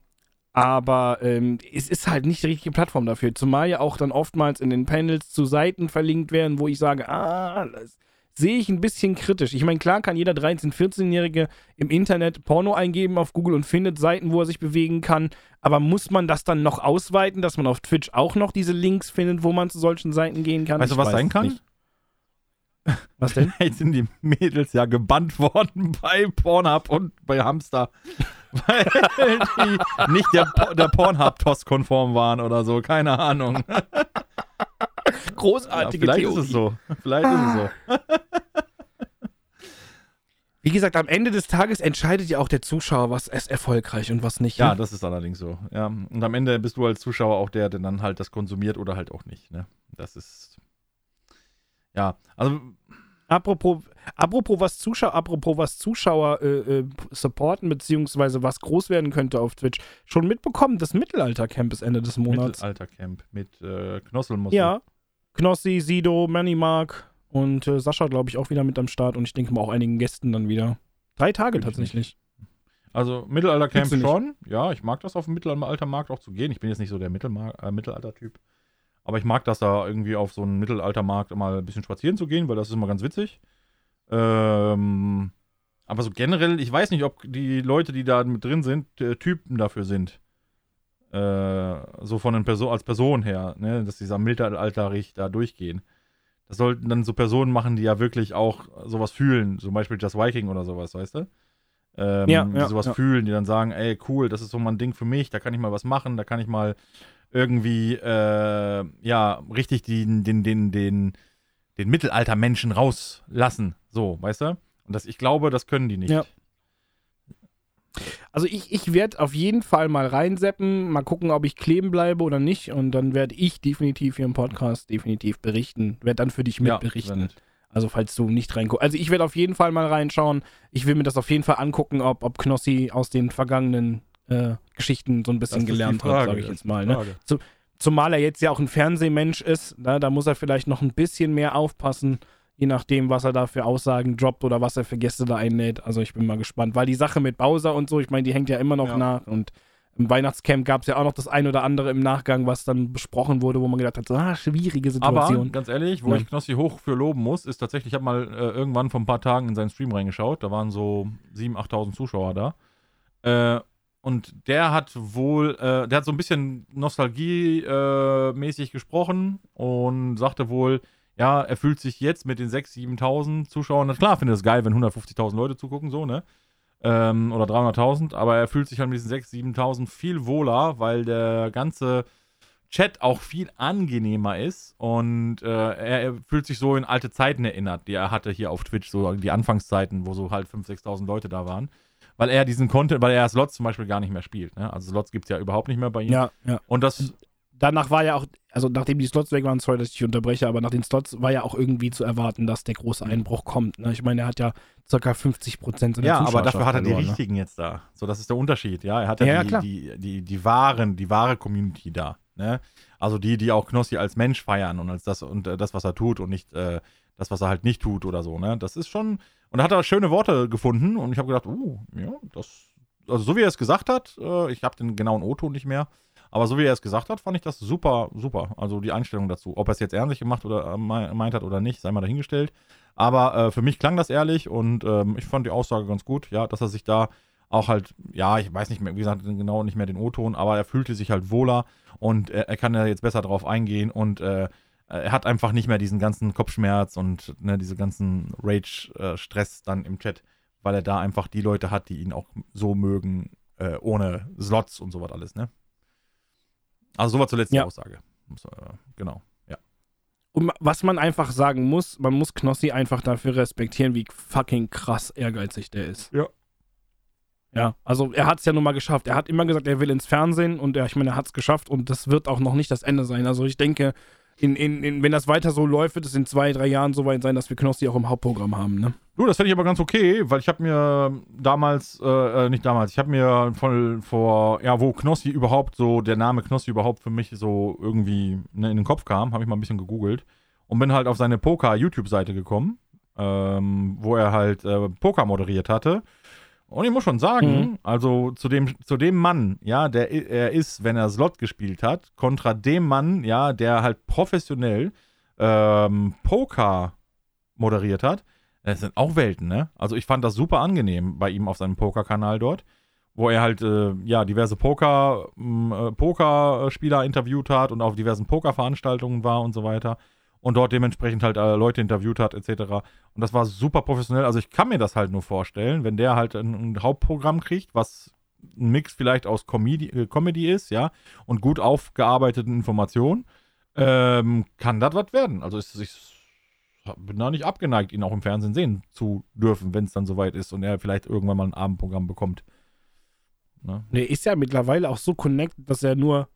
aber ähm, es ist halt nicht die richtige Plattform dafür. Zumal ja auch dann oftmals in den Panels zu Seiten verlinkt werden, wo ich sage, ah, das sehe ich ein bisschen kritisch. Ich meine, klar kann jeder 13-, 14-Jährige im Internet Porno eingeben auf Google und findet Seiten, wo er sich bewegen kann. Aber muss man das dann noch ausweiten, dass man auf Twitch auch noch diese Links findet, wo man zu solchen Seiten gehen kann? Weißt du, was sein kann? nicht. Was denn? (laughs) Jetzt sind die Mädels ja gebannt worden (laughs) bei Pornhub und bei Hamster. (laughs) Weil die nicht der, der Pornhub-TOS-konform waren oder so, keine Ahnung. Ja, Großartige vielleicht Theorie. ist es so. Vielleicht ist es so. Wie gesagt, am Ende des Tages entscheidet ja auch der Zuschauer, was ist erfolgreich und was nicht. Ja, ne? das ist allerdings so. Ja. Und am Ende bist du als Zuschauer auch der, der dann halt das konsumiert oder halt auch nicht. Ne? Das ist. Ja, also Apropos, apropos was Zuschauer, apropos was Zuschauer äh, äh, supporten, beziehungsweise was groß werden könnte auf Twitch, schon mitbekommen, das Mittelaltercamp ist Ende des Monats. Mittelaltercamp mit äh, Knosselmussel. Ja. Knossi, Sido, Manimark und äh, Sascha, glaube ich, auch wieder mit am Start und ich denke mal auch einigen Gästen dann wieder. Drei Tage ich tatsächlich. Also Mittelaltercamp schon. Ja, ich mag das auf dem Mittelaltermarkt auch zu gehen. Ich bin jetzt nicht so der Mittelmar äh, Mittelalter-Typ. Aber ich mag das da irgendwie auf so einen Mittelaltermarkt mal ein bisschen spazieren zu gehen, weil das ist immer ganz witzig. Ähm, aber so generell, ich weiß nicht, ob die Leute, die da mit drin sind, äh, Typen dafür sind. Äh, so von den Person, als Person her, ne, dass dieser Mittelalterich da durchgehen. Das sollten dann so Personen machen, die ja wirklich auch sowas fühlen. Zum Beispiel Just Viking oder sowas, weißt du? Ähm, Ja, die ja, sowas ja. fühlen, die dann sagen, ey, cool, das ist so mal ein Ding für mich, da kann ich mal was machen, da kann ich mal irgendwie, äh, ja, richtig den, den, den, den, den Mittelaltermenschen rauslassen. So, weißt du? Und das, ich glaube, das können die nicht. Ja. Also ich, ich werde auf jeden Fall mal reinseppen, mal gucken, ob ich kleben bleibe oder nicht und dann werde ich definitiv hier im Podcast definitiv berichten, werde dann für dich Ja, mitberichten. nett. Also falls du nicht reinguckst. Also ich werde auf jeden Fall mal reinschauen. Ich will mir das auf jeden Fall angucken, ob, ob Knossi aus den vergangenen äh, Geschichten so ein bisschen gelernt hat, sage ich jetzt mal. Ne? Frage. Zumal er jetzt ja auch ein Fernsehmensch ist, ne? da muss er vielleicht noch ein bisschen mehr aufpassen, je nachdem, was er da für Aussagen droppt oder was er für Gäste da einlädt. Also ich bin mal gespannt, weil die Sache mit Bowser und so, ich meine, die hängt ja immer noch Ja. nach und Im Weihnachtscamp gab es ja auch noch das ein oder andere im Nachgang, was dann besprochen wurde, wo man gedacht hat, so, ah, schwierige Aber Situation. ganz ehrlich, wo Ja. ich Knossi hoch für loben muss, ist tatsächlich, ich habe mal äh, irgendwann vor ein paar Tagen in seinen Stream reingeschaut, da waren so 7.000, 8.000 Zuschauer da. Äh, und der hat wohl, äh, der hat so ein bisschen Nostalgie-mäßig äh, gesprochen und sagte wohl, ja, er fühlt sich jetzt mit den 6.000, 7.000 Zuschauern, na klar, findet es geil, wenn 150.000 Leute zugucken, so, ne? Ähm, oder 300.000, aber er fühlt sich halt mit diesen 6.000, 7.000 viel wohler, weil der ganze Chat auch viel angenehmer ist und äh, er, er fühlt sich so in alte Zeiten erinnert, die er hatte hier auf Twitch, so die Anfangszeiten, wo so halt 5.000, 6.000 Leute da waren. Weil er diesen Content, weil er Slots zum Beispiel gar nicht mehr spielt. Ne? Also Slots gibt es ja überhaupt nicht mehr bei ihm. ja, ja. Und das, Danach war ja auch, also nachdem die Slots weg waren, sorry, dass ich dich unterbreche, aber nach den Slots war ja auch irgendwie zu erwarten, dass der große Einbruch kommt. Ne? Ich meine, er hat ja ca. 50 Prozent seiner ja, aber dafür hat er die verloren, ne? richtigen jetzt da. So, das ist der Unterschied. Ja, er hat ja, Ja, die, die, die, die wahren, die wahre Community da. Ne? Also die, die auch Knossi als Mensch feiern und als das und äh, das, was er tut und nicht äh, das, was er halt nicht tut oder so. Ne? Das ist schon. Und da hat er schöne Worte gefunden und ich habe gedacht, oh, ja, das. Also so wie er es gesagt hat, äh, ich habe den genauen O-Ton nicht mehr, aber so wie er es gesagt hat, fand ich das super, super. Also die Einstellung dazu. Ob er es jetzt ehrlich gemacht oder äh, mei- meint hat oder nicht, sei mal dahingestellt. Aber äh, für mich klang das ehrlich und ähm, ich fand die Aussage ganz gut, ja, dass er sich da auch halt, ja, ich weiß nicht mehr, wie gesagt, genau nicht mehr den O-Ton, aber er fühlte sich halt wohler und er, er kann ja jetzt besser drauf eingehen und äh, er hat einfach nicht mehr diesen ganzen Kopfschmerz und ne, diese ganzen Rage-Stress dann im Chat, weil er da einfach die Leute hat, die ihn auch so mögen, äh, ohne Slots und sowas alles, ne? Also sowas zur letzten Ja. Aussage. Äh, genau, ja. Und was man einfach sagen muss, man muss Knossi einfach dafür respektieren, wie fucking krass ehrgeizig der ist. Ja. Ja, also er hat es ja nun mal geschafft. Er hat immer gesagt, er will ins Fernsehen und er, ich meine, er hat es geschafft und das wird auch noch nicht das Ende sein. Also ich denke, in, in, in, wenn das weiter so läuft, wird es in zwei, drei Jahren so weit sein, dass wir Knossi auch im Hauptprogramm haben, ne? Du, das fände ich aber ganz okay, weil ich habe mir damals, äh, äh, nicht damals, ich habe mir von, vor, ja, wo Knossi überhaupt so, der Name Knossi überhaupt für mich so irgendwie ne, in den Kopf kam, habe ich mal ein bisschen gegoogelt und bin halt auf seine Poker-YouTube-Seite gekommen, ähm, wo er halt äh, Poker moderiert hatte. Und ich muss schon sagen, Mhm. also zu dem, zu dem Mann, ja, der er ist, wenn er Slot gespielt hat, kontra dem Mann, ja, der halt professionell ähm, Poker moderiert hat, das sind auch Welten, ne? Also ich fand das super angenehm bei ihm auf seinem Pokerkanal dort, wo er halt äh, ja diverse Poker äh, Pokerspieler interviewt hat und auf diversen Pokerveranstaltungen war und so weiter und dort dementsprechend halt äh, Leute interviewt hat etc. Und das war super professionell. Also ich kann mir das halt nur vorstellen, wenn der halt ein, ein Hauptprogramm kriegt, was ein Mix vielleicht aus Comedy, äh, Comedy ist, ja, und gut aufgearbeiteten Informationen, ähm, kann das was werden. Also ich, ich bin da nicht abgeneigt, ihn auch im Fernsehen sehen zu dürfen, wenn es dann soweit ist und er vielleicht irgendwann mal ein Abendprogramm bekommt. Ne? Der ist ja mittlerweile auch so connected, dass er nur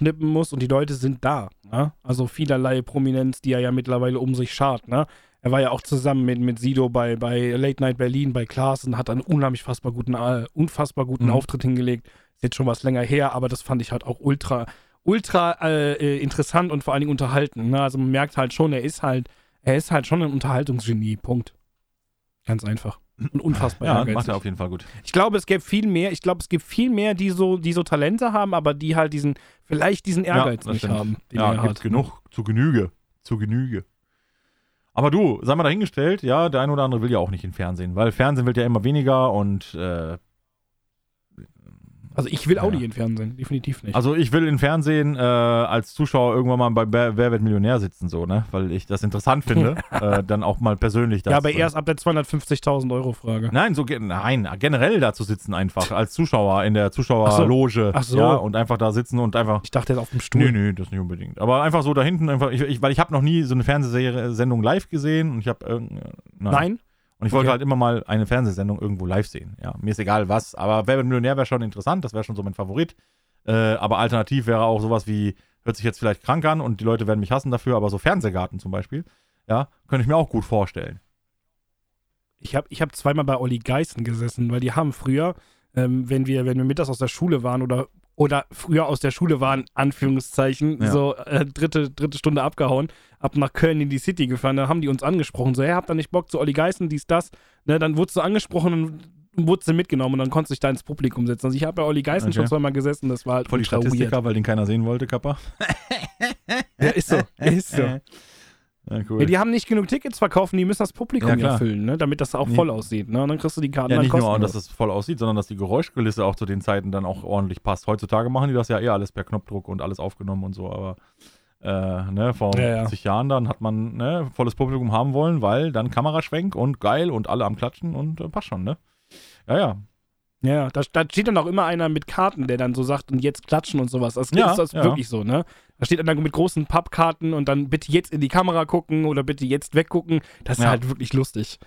schnippen muss und die Leute sind da. Ne? Also vielerlei Prominenz, die er ja mittlerweile um sich schart. Ne? Er war ja auch zusammen mit, mit Sido bei, bei Late Night Berlin, bei Klaas und hat einen unheimlich fassbar guten, äh, unfassbar guten Mhm. Auftritt hingelegt. Ist jetzt schon was länger her, aber das fand ich halt auch ultra, ultra äh, äh, interessant und vor allen Dingen unterhalten. Ne? Also man merkt halt schon, er ist halt, er ist halt schon ein Unterhaltungsgenie. Punkt. Ganz einfach. Und unfassbar Ja, ehrgeizig. macht er auf jeden Fall gut. Ich glaube, es gibt viel mehr, ich glaube, es gibt viel mehr, die so, die so Talente haben, aber die halt diesen, vielleicht diesen Ehrgeiz das nicht stimmt. haben. Ja, gibt hat. genug, zu Genüge. Zu Genüge. Aber du, sei mal dahingestellt, ja, der eine oder andere will ja auch nicht in Fernsehen, weil Fernsehen wird ja immer weniger und äh, Also ich will auch Ja. nicht in Fernsehen, definitiv nicht. also ich will in Fernsehen äh, als Zuschauer irgendwann mal bei Wer, Wer wird Millionär sitzen, so, ne? Weil ich das interessant finde, (laughs) äh, dann auch mal persönlich das. ja, aber erst ab der 250.000 Euro Frage. Nein, so nein, generell da zu sitzen einfach als Zuschauer in der Zuschauerloge. Ach so. Ja, und einfach da sitzen und einfach. Ich dachte jetzt auf dem Stuhl. Nö, nö, das nicht unbedingt. Aber einfach so da hinten einfach, ich, ich, weil ich habe noch nie so eine Fernsehsendung live gesehen und ich habe äh, Nein? Und ich wollte Okay. halt immer mal eine Fernsehsendung irgendwo live sehen. Ja, mir ist egal was, aber Wer wird Millionär wäre schon interessant, das wäre schon so mein Favorit. Äh, aber alternativ wäre auch sowas wie, hört sich jetzt vielleicht krank an und die Leute werden mich hassen dafür, aber so Fernsehgarten zum Beispiel, ja, könnte ich mir auch gut vorstellen. Ich habe ich hab zweimal bei Olli Geißen gesessen, weil die haben früher, ähm, wenn, wir, wenn wir mittags aus der Schule waren oder, oder früher aus der Schule waren, Anführungszeichen, Ja. so äh, dritte, dritte Stunde abgehauen, ab nach Köln in die City gefahren, da haben die uns angesprochen, so, hey, habt ihr nicht Bock zu Olli Geißen, dies, das, ne, dann wurdest du angesprochen und wurde sie mitgenommen und dann konntest du dich da ins Publikum setzen. Also ich habe bei Olli Geißen Okay. schon zweimal gesessen, das war halt Voll die ultra weird. Statistiker, weil den keiner sehen wollte, Kappa. Ja, ist so, (laughs) ist so. Ja, cool. Ja, die haben nicht genug Tickets verkaufen, die müssen das Publikum Ja, ja, klar. füllen, ne? damit das auch Nee. voll aussieht. Ne? Und dann kriegst du die Karten Ja, nicht nur, dass es voll aussieht, sondern dass die Geräuschkulisse auch zu den Zeiten dann auch ordentlich passt. Heutzutage machen die das ja eh alles per Knopfdruck und alles aufgenommen und so, aber äh, ne, vor Ja, ja. 50 Jahren dann hat man ne, volles Publikum haben wollen, weil dann Kameraschwenk und geil und alle am Klatschen und äh, passt schon, ne? Ja, ja. Ja, da, da steht dann auch immer einer mit Karten, der dann so sagt, und jetzt klatschen und sowas. Das Ja, ist das ja. wirklich so, ne? Da steht einer mit großen Pappkarten und dann bitte jetzt in die Kamera gucken oder bitte jetzt weggucken. Das ist Ja. halt wirklich lustig.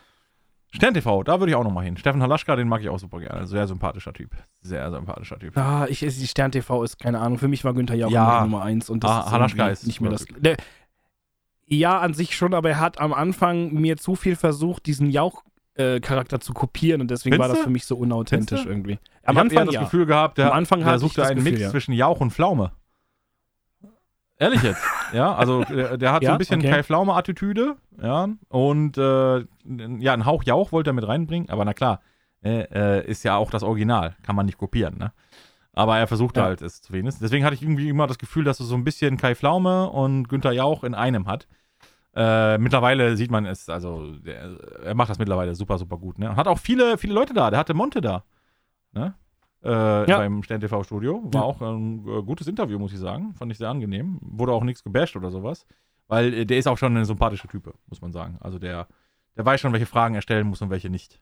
Stern TV, da würde ich auch nochmal hin. Steffen Halaschka, den mag ich auch super gerne. Sehr sympathischer Typ. Sehr sympathischer Typ. Ah, ich, die Stern TV ist, keine Ahnung, für mich war Günther Jauch Ja. Nummer eins und das Ah, ist Halaschka ist nicht mehr das. Der, ja, an sich schon, aber er hat am Anfang mir zu viel versucht, diesen Jauch-Charakter zu kopieren und deswegen war Findest das für mich so unauthentisch irgendwie. ich Am eher Anfang das ja. Gefühl gehabt, der, Am Anfang der ich suchte einen Gefühl, Mix ja. zwischen Jauch und Pflaume. Ehrlich jetzt. (laughs) ja, also der, der hat so Ja, ein bisschen okay. Kai Pflaume-Attitüde, ja. Und äh, ja, einen Hauch Jauch wollte er mit reinbringen, aber na klar, äh, äh, ist ja auch das Original, kann man nicht kopieren, ne? Aber er versuchte Ja. halt es zu wenigstens. Deswegen hatte ich irgendwie immer das Gefühl, dass er so ein bisschen Kai Pflaume und Günther Jauch in einem hat. Äh, mittlerweile sieht man es, also der, er macht das mittlerweile super, super gut. Ne? Hat auch viele, viele Leute da. Der hatte Monte da. Ne? Äh, Ja. Beim Stern TV Studio. War Ja. auch ein äh, gutes Interview, muss ich sagen. Fand ich sehr angenehm. Wurde auch nichts gebasht oder sowas. Weil äh, der ist auch schon eine sympathische Type, muss man sagen. Also der, der weiß schon, welche Fragen er stellen muss und welche nicht.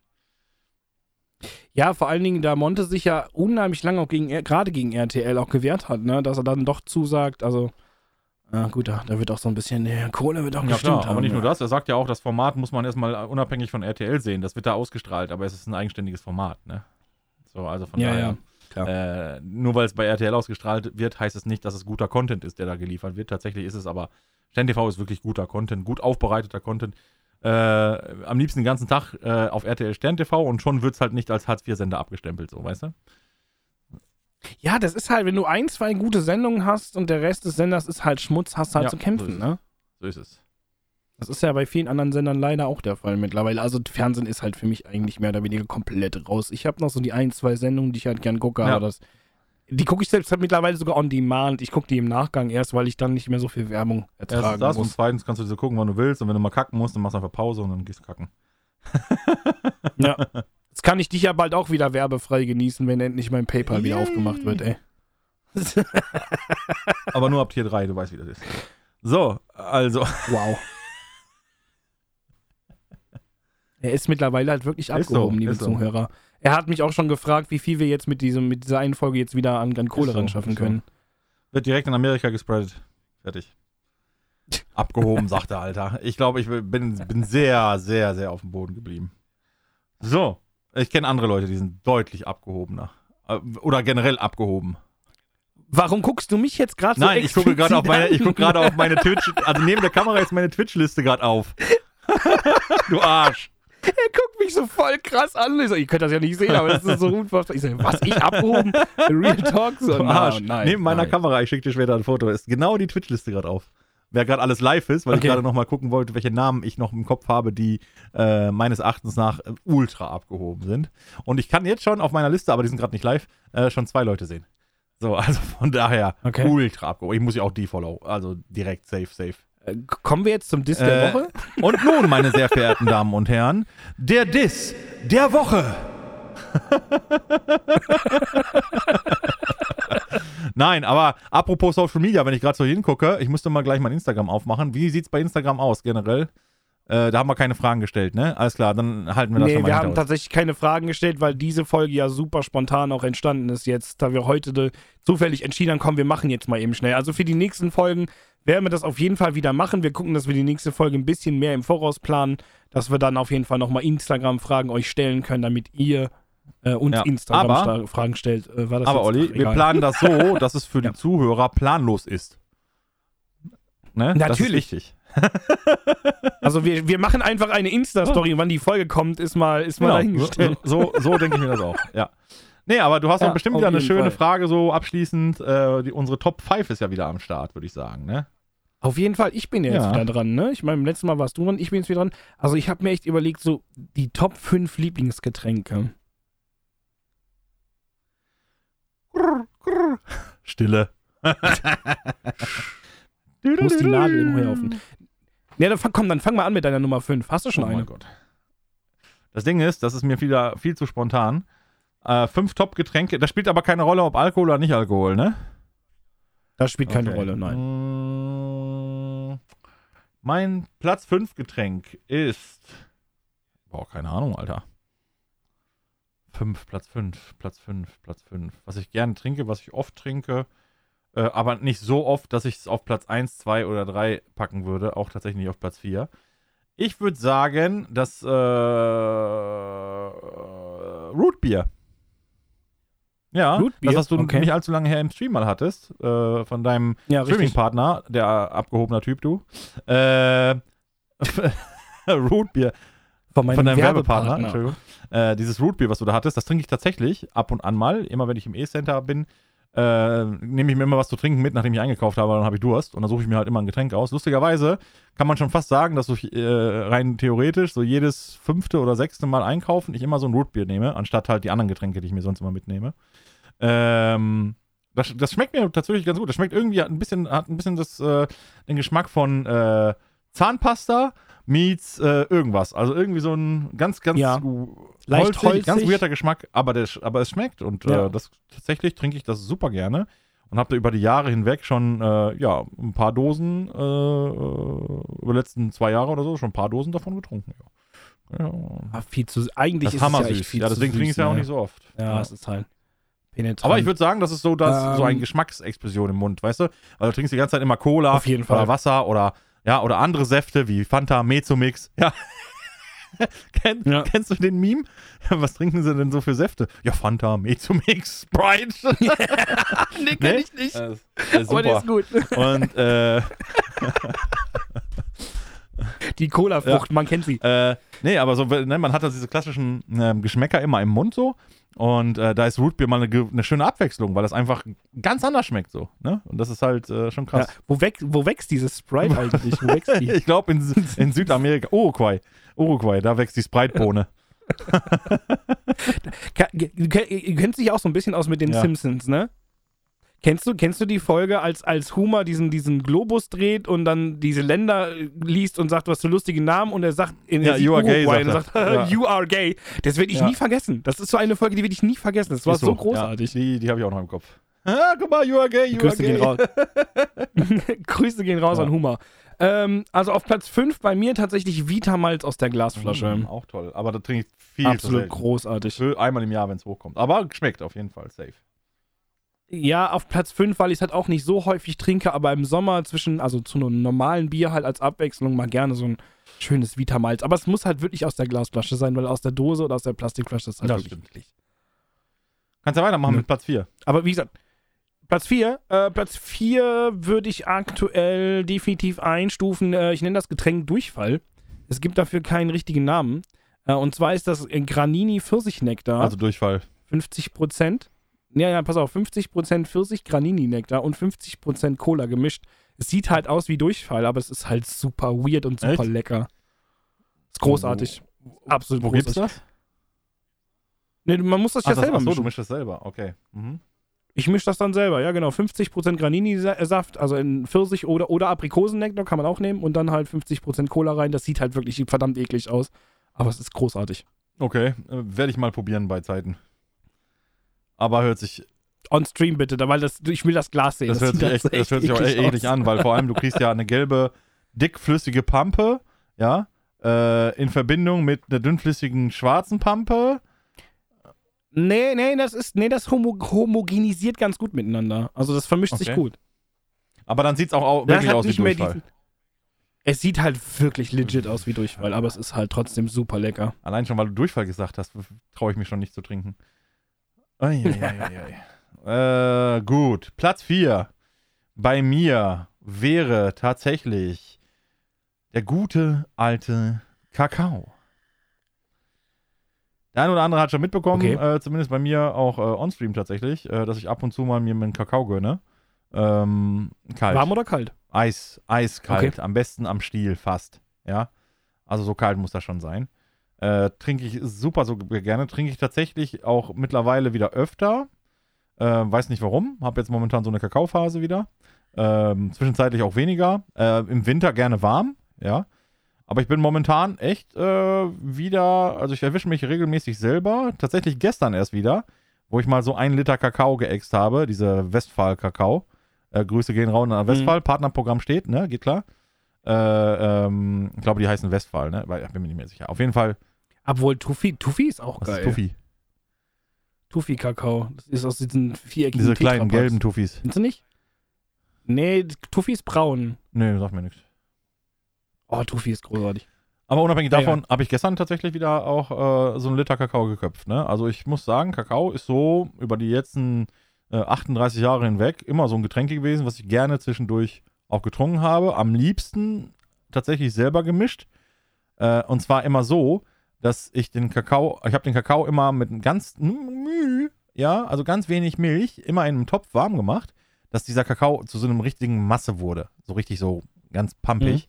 Ja, vor allen Dingen, da Monte sich ja unheimlich lange auch gegen, gerade gegen RTL auch gewehrt hat, ne? dass er dann doch zusagt, also, ja gut, da, da wird auch so ein bisschen, ja, Kohle wird auch Ja, gestimmt klar, aber haben, nicht ja. nur das. Er sagt ja auch, das Format muss man erstmal unabhängig von RTL sehen. Das wird da ausgestrahlt, aber es ist ein eigenständiges Format, ne? So, also von Ja, daher. ja. Äh, nur weil es bei RTL ausgestrahlt wird, heißt es nicht, dass es guter Content ist, der da geliefert wird. Tatsächlich ist es aber, Stern TV ist wirklich guter Content, gut aufbereiteter Content. Äh, am liebsten den ganzen Tag äh, auf RTL Stern TV und schon wird es halt nicht als Hartz-IV-Sender abgestempelt, so, weißt du? Ja, das ist halt, wenn du ein, zwei gute Sendungen hast und der Rest des Senders ist halt Schmutz, hast du halt Ja, zu so kämpfen, ist ne? So ist es. Das ist ja bei vielen anderen Sendern leider auch der Fall mittlerweile. Also Fernsehen ist halt für mich eigentlich mehr oder weniger komplett raus. Ich habe noch so die ein, zwei Sendungen, die ich halt gern gucke, Ja. aber das. Die gucke ich selbst halt mittlerweile sogar on demand. Ich gucke die im Nachgang erst, weil ich dann nicht mehr so viel Werbung ertragen das und muss. zweitens kannst du diese gucken, wann du willst und wenn du mal kacken musst, dann machst du einfach Pause und dann gehst du kacken. Ja. (laughs) Jetzt kann ich dich ja bald auch wieder werbefrei genießen, wenn endlich mein PayPal wieder aufgemacht wird, ey. (laughs) Aber nur ab Tier 3, du weißt, wie das ist. So, also. Wow. (laughs) Er ist mittlerweile halt wirklich Ist so, abgehoben, liebe ist so. Zuhörer. Er hat mich auch schon gefragt, wie viel wir jetzt mit, diesem, mit dieser einen Folge jetzt wieder an, an Kohle so, ran schaffen ist so. können. Wird direkt in Amerika gespreadet. Fertig. Abgehoben, sagt er, Alter. Ich glaube, ich bin, bin sehr, sehr, sehr auf dem Boden geblieben. So. Ich kenne andere Leute, die sind deutlich abgehobener. Äh, Oder generell abgehoben. Warum guckst du mich jetzt gerade so Nein, ich gucke gerade auf meine, ich gucke gerade auf meine Twitch, also neben der Kamera ist meine Twitch-Liste gerade auf. du Arsch. Er guckt mich so voll krass an. Ich so, ihr könnt das ja nicht sehen, aber das ist so unfassbar. Ich so, was, ich abgehoben? Real Talk? So, Du Arsch. nein, Neben meiner nein. Kamera, ich schicke dir später ein Foto, ist genau die Twitch-Liste gerade auf. Wer gerade alles live ist, weil Okay. ich gerade nochmal gucken wollte, welche Namen ich noch im Kopf habe, die äh, meines Erachtens nach äh, ultra abgehoben sind. Und ich kann jetzt schon auf meiner Liste, aber die sind gerade nicht live, äh, schon zwei Leute sehen. So, (laughs) also von daher Okay. ultra abgehoben. Ich muss ja auch die follow, also direkt safe, safe. Äh, Kommen wir jetzt zum Diss der Äh, Woche? (laughs) Und nun, meine sehr verehrten Damen und Herren, der Diss der Woche. (laughs) Nein, aber apropos Social Media, wenn ich gerade so hingucke, ich müsste mal gleich mein Instagram aufmachen. Wie sieht's bei Instagram aus generell? Äh, da haben wir keine Fragen gestellt, ne? Alles klar, dann halten wir das Nee, schon mal wir haben uns. tatsächlich keine Fragen gestellt, weil diese Folge ja super spontan auch entstanden ist jetzt, da wir heute zufällig entschieden haben, komm, wir machen jetzt mal eben schnell. Also für die nächsten Folgen werden wir das auf jeden Fall wieder machen. Wir gucken, dass wir die nächste Folge ein bisschen mehr im Voraus planen, dass wir dann auf jeden Fall nochmal Instagram-Fragen euch stellen können, damit ihr äh, uns Ja, Instagram-Fragen stellt. Äh, war das Aber Olli, wir planen das so, (laughs) dass es für Ja. die Zuhörer planlos ist. Ne? Das ist Natürlich. (laughs) Also wir, wir machen einfach eine Insta-Story, wann die Folge kommt, ist mal, ist mal Genau, dahingestellt. so, so, so denke ich mir das auch. Ja. Nee, aber du hast Ja, doch bestimmt wieder eine schöne Fall. Frage so abschließend. Äh, die, unsere Top 5 ist ja wieder am Start, würde ich sagen, ne? Auf jeden Fall, ich bin ja jetzt Ja. wieder dran, ne? Ich meine, beim letzten Mal warst du dran, ich bin jetzt wieder dran. Also ich habe mir echt überlegt, so die Top 5 Lieblingsgetränke. Stille. Du musst die Nadel im Heuhaufen. Ja, dann fang, komm, dann fang mal an mit deiner Nummer 5. Hast du schon oh eine? mein Gott. Das Ding ist, das ist mir wieder viel zu spontan. Äh, fünf Top-Getränke, das spielt aber keine Rolle, ob Alkohol oder nicht Alkohol, ne? Das spielt keine Okay. Rolle, nein. Mm, Mein Platz 5 Getränk ist. Boah, keine Ahnung, Alter. 5, Platz 5, Platz 5, Platz 5. Was ich gerne trinke, was ich oft trinke, äh, aber nicht so oft, dass ich es auf Platz 1, 2 oder 3 packen würde, auch tatsächlich nicht auf Platz 4. Ich würde sagen, das äh, Rootbier. Ja, Rootbier? das, was du Okay. nicht allzu lange her im Stream mal hattest, äh, von deinem Ja. Streaming-Partner, der abgehobener Typ, du. Äh, (laughs) Rootbier Von meinem von deinem Werbepartner, Werbepartner. Entschuldigung. Äh, dieses Rootbier, was du da hattest, das trinke ich tatsächlich ab und an mal. Immer wenn ich im E-Center bin, äh, nehme ich mir immer was zu trinken mit, nachdem ich eingekauft habe, dann habe ich Durst und dann suche ich mir halt immer ein Getränk aus. Lustigerweise kann man schon fast sagen, dass ich äh, rein theoretisch so jedes fünfte oder sechste Mal einkaufen, ich immer so ein Rootbier nehme, anstatt halt die anderen Getränke, die ich mir sonst immer mitnehme. Ähm, das, das schmeckt mir tatsächlich ganz gut. Das schmeckt irgendwie hat ein bisschen, hat ein bisschen das, äh, den Geschmack von äh, Zahnpasta meets äh, irgendwas. Also irgendwie so ein ganz, ganz Ja. Leicht holzig, ganz holzig. weirder Geschmack, aber, der, aber es schmeckt und Ja. äh, das tatsächlich trinke ich das super gerne und habe da über die Jahre hinweg schon äh, ja ein paar Dosen äh, äh, über die letzten zwei Jahre oder so schon ein paar Dosen davon getrunken. Ja, ja. Ah, viel zu, eigentlich Das ist es ja viel Ja, deswegen trinke ich es ja auch ne? nicht so oft. Ja, es ist halt penetrant. Aber ich würde sagen, das ist so, das, so eine Ähm, Geschmacksexplosion im Mund, weißt du? Weil du trinkst die ganze Zeit immer Cola oder Wasser oder ja, oder andere Säfte wie Fanta, Mezomix. Ja. (laughs) Kenn, Ja. Kennst du den Meme? Was trinken sie denn so für Säfte? Ja, Fanta, Mezomix, Sprite. (laughs) nee, kenn ich nicht. Äh, äh, Aber der super. ist gut. Und äh, (laughs) Die Cola-Frucht, man kennt sie. Äh, nee, aber so, ne, man hat da diese klassischen ähm, Geschmäcker immer im Mund so. Und äh, da ist Rootbeer mal eine, eine schöne Abwechslung, weil das einfach ganz anders schmeckt so. Ne? Und das ist halt äh, schon Ja, krass. wo, wächst, wo wächst dieses Sprite eigentlich? Wo wächst die? (laughs) Ich glaube in, in Südamerika, Uruguay. Uruguay, da wächst die Sprite-Bohne. (laughs) Du kennst dich auch so ein bisschen aus mit den Ja. Simpsons, ne? Kennst du, kennst du die Folge, als, als Homer diesen, diesen Globus dreht und dann diese Länder äh, liest und sagt, du hast so lustige Namen und er sagt, in Ja, you are gay, Uruguay und er sagt sagt. (laughs) Ja. you are gay. Das werde ich Ja. nie vergessen. Das ist so eine Folge, die werde ich nie vergessen. Das war Ist so, großartig. Ja, die die habe ich auch noch im Kopf. (laughs) Ah, guck mal, you are gay, you Grüße are gehen gay. raus. (laughs) Grüße gehen raus Ja. an Homer. Ähm, also auf Platz 5 bei mir tatsächlich Vitamalz aus der Glasflasche. Mm, auch toll. Aber da trinke ich viel zu Absolut großartig. Für einmal im Jahr, wenn es hochkommt. Aber schmeckt auf jeden Fall safe. Ja, auf Platz 5, weil ich es halt auch nicht so häufig trinke, aber im Sommer zwischen, also zu einem normalen Bier halt als Abwechslung mal gerne so ein schönes Vitamalz. Aber es muss halt wirklich aus der Glasflasche sein, weil aus der Dose oder aus der Plastikflasche ist halt Das wirklich eklig. Kannst ja weitermachen Nö. mit Platz 4. Aber wie gesagt, Platz 4, äh, Platz 4 würde ich aktuell definitiv einstufen. Äh, ich nenne das Getränk Durchfall. Es gibt dafür keinen richtigen Namen. Äh, und zwar ist das Granini Pfirsichnektar. Also Durchfall. 50 Prozent. Ja, ja, pass auf, 50 Prozent Pfirsich Granini-Nektar und 50 Prozent Cola gemischt. Es sieht halt aus wie Durchfall, aber es ist halt super weird und super Echt? lecker. Ist großartig. Absolut Wo gibt's großartig. das? Nee, man muss das ja Ach, das, selber ach so, mischen. du mischst das selber. Okay. Mhm. Ich mische das dann selber, ja genau. 50% Granini-Saft, also in Pfirsich oder, oder Aprikosennektar kann man auch nehmen und dann halt 50% Cola rein. Das sieht halt wirklich verdammt eklig aus. Aber es ist großartig. Okay, äh, werde ich mal probieren bei Zeiten. Aber hört sich, On Stream bitte, weil das, ich will das Glas sehen. das hört sieht sich, echt, so das hört sich auch echt eklig aus. an, weil vor allem du kriegst ja eine gelbe, dickflüssige Pampe, ja, äh, in Verbindung mit einer dünnflüssigen schwarzen Pampe. Nee, nee, das ist, nee, das homo homogenisiert ganz gut miteinander. Also das vermischt sich Okay. gut. Aber dann sieht es auch au- Das wirklich aus wie Durchfall. diesen- Es sieht halt wirklich legit aus wie Durchfall, aber es ist halt trotzdem super lecker. Allein schon, weil du Durchfall gesagt hast, traue ich mich schon nicht zu trinken. Eieieiei. äh, gut, Platz 4 bei mir wäre tatsächlich der gute alte Kakao. Der eine oder andere hat schon mitbekommen, Okay. äh, zumindest bei mir auch äh, on-stream tatsächlich, äh, dass ich ab und zu mal mir einen Kakao gönne. Ähm, kalt. Warm oder kalt? Eis, eiskalt, am besten am Stiel fast, ja. Also so kalt muss das schon sein. Äh, trinke ich super so gerne, trinke ich tatsächlich auch mittlerweile wieder öfter. Äh, weiß nicht warum. Habe jetzt momentan so eine Kakaophase wieder. Ähm, zwischenzeitlich auch weniger. Äh, Im Winter gerne warm, ja. Aber ich bin momentan echt äh, wieder, also ich erwische mich regelmäßig selber. Tatsächlich gestern erst wieder, wo ich mal so einen Liter Kakao geäxt habe, diese Westphal-Kakao. Äh, Grüße gehen raus an Westphal, Partnerprogramm steht, ne? Geht klar. Äh, ähm, ich glaube, die heißen Westphal, ne? Weil, ich bin mir nicht mehr sicher. Auf jeden Fall, Obwohl Tuffy, Tuffy ist auch was geil. ist Tuffy? Tuffy-Kakao. Das ist aus diesen viereckigen Diese kleinen gelben Tuffis. Findest du nicht? Nee, Tuffy ist braun. Nee, sagt mir nichts. Oh, Tuffy ist großartig. Aber unabhängig Ja, davon habe ich gestern tatsächlich wieder auch äh, so einen Liter Kakao geköpft. Ne? Also ich muss sagen, Kakao ist so über die letzten äh, 38 Jahre hinweg immer so ein Getränk gewesen, was ich gerne zwischendurch auch getrunken habe. Am liebsten tatsächlich selber gemischt. Äh, und zwar immer so, dass ich den Kakao, ich habe den Kakao immer mit einem ganz Müh, ja, also ganz wenig Milch, immer in einem Topf warm gemacht, dass dieser Kakao zu so einem richtigen Masse wurde. So richtig so ganz pumpig.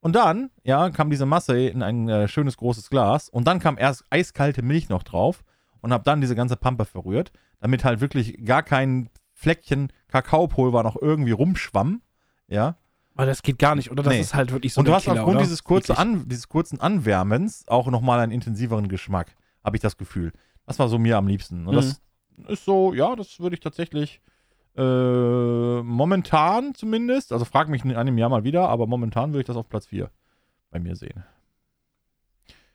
Und dann, ja, kam diese Masse in ein äh, schönes großes Glas und dann kam erst eiskalte Milch noch drauf und habe dann diese ganze Pampe verrührt, damit halt wirklich gar kein Fleckchen Kakaopulver noch irgendwie rumschwamm, ja. Aber das geht gar nicht, oder? Das Nee. ist halt wirklich so und du hast Killer, aufgrund oder? dieses, kurze. An, dieses kurzen Anwärmens auch nochmal einen intensiveren Geschmack, habe ich das Gefühl. Das war so mir am liebsten. Und das Mhm. ist so, ja, das würde ich tatsächlich äh, momentan zumindest, also frag mich in einem Jahr mal wieder, aber momentan würde ich das auf Platz 4 bei mir sehen.